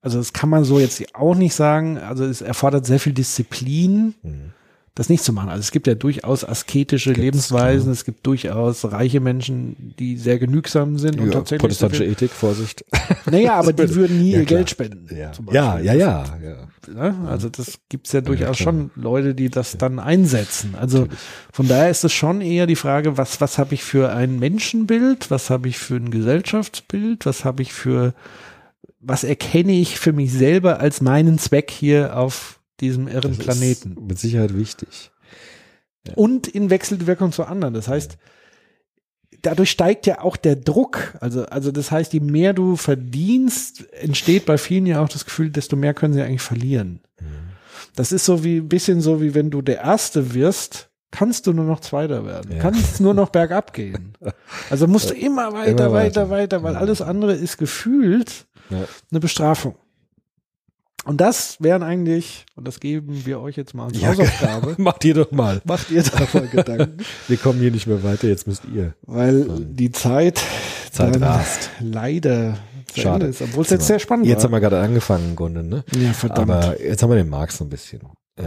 also das kann man so jetzt auch nicht sagen. Also es erfordert sehr viel Disziplin, Hm. Das nicht zu machen. Also es gibt ja durchaus asketische Gibt's, Lebensweisen. klar. Es gibt durchaus reiche Menschen, die sehr genügsam sind und ja, tatsächlich. protestantische Ethik, Vorsicht. <laughs> Naja, aber die <laughs> würde- würden nie Ja, ihr. Geld spenden. Ja, zum ja, ja, ja, ja. Ne? Also das gibt's ja durchaus schon Leute, die das dann einsetzen. Also von daher ist es schon eher die Frage, was, was habe ich für ein Menschenbild, was habe ich für ein Gesellschaftsbild, was habe ich für, was erkenne ich für mich selber als meinen Zweck hier auf diesem irren Das Planeten. Mit Sicherheit wichtig. Und in Wechselwirkung zu anderen. Das heißt, dadurch steigt ja auch der Druck. Also, also das heißt, je mehr du verdienst, entsteht bei vielen ja auch das Gefühl, desto mehr können sie eigentlich verlieren. Mhm. Das ist so wie, ein bisschen so wie wenn du der Erste wirst, kannst du nur noch Zweiter werden. Ja. Kannst nur noch bergab gehen. Also musst du immer weiter, Immer weiter, weiter. weiter, weil Ja. alles andere ist gefühlt Ja. eine Bestrafung. Und das wären eigentlich, und das geben wir euch jetzt mal als Ja, Hausaufgabe, <laughs> Macht ihr doch mal. macht ihr da mal Gedanken. <laughs> Wir kommen hier nicht mehr weiter, jetzt müsst ihr. Weil die Zeit, Zeit rast. leider Schade. Ist, obwohl es jetzt sehr spannend Jetzt haben war. wir gerade angefangen im Grunde, ne? ja, verdammt. Aber jetzt haben wir den Marx so ein bisschen. Äh,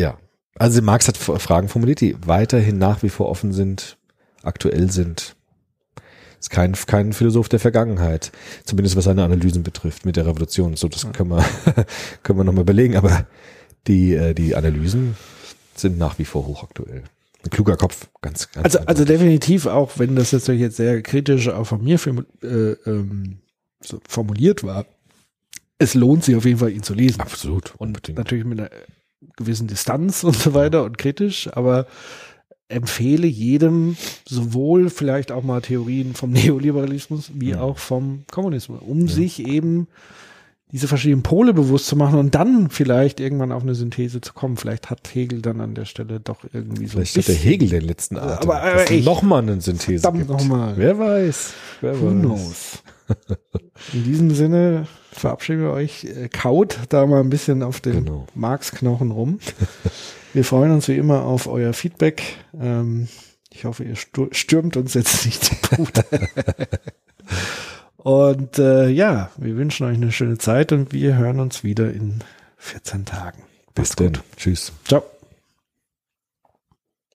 ja. Also Marx hat Fragen formuliert, die weiterhin nach wie vor offen sind, aktuell sind. Ist kein, kein Philosoph der Vergangenheit. Zumindest was seine Analysen betrifft mit der Revolution. So, das können wir, <laughs> können wir nochmal überlegen. Aber die, äh, die Analysen sind nach wie vor hochaktuell. Ein kluger Kopf, ganz, ganz. also, also definitiv auch, wenn das jetzt jetzt sehr kritisch auch von mir äh, ähm, so formuliert war, es lohnt sich auf jeden Fall, ihn zu lesen. absolut. Und unbedingt. natürlich mit einer gewissen Distanz und so weiter und kritisch, aber empfehle jedem sowohl vielleicht auch mal Theorien vom <laughs> Neoliberalismus wie Ja. auch vom Kommunismus, um sich eben diese verschiedenen Pole bewusst zu machen und dann vielleicht irgendwann auf eine Synthese zu kommen. Vielleicht hat Hegel dann an der Stelle doch irgendwie so Vielleicht hat der Hegel den letzten Atem. Aber, aber dass es echt. noch eine Synthese gibt. noch mal. Wer weiß. Wer Who weiß. knows? In diesem Sinne verabschieden wir euch. Äh, Kaut da mal ein bisschen auf den Genau. Marksknochen rum. <laughs> Wir freuen uns wie immer auf euer Feedback. Ähm, ich hoffe, ihr stürmt uns jetzt nicht zu Boot. <laughs> Und äh, ja, wir wünschen euch eine schöne Zeit und wir hören uns wieder in 14 Tagen. Bis dann. Tschüss. Ciao.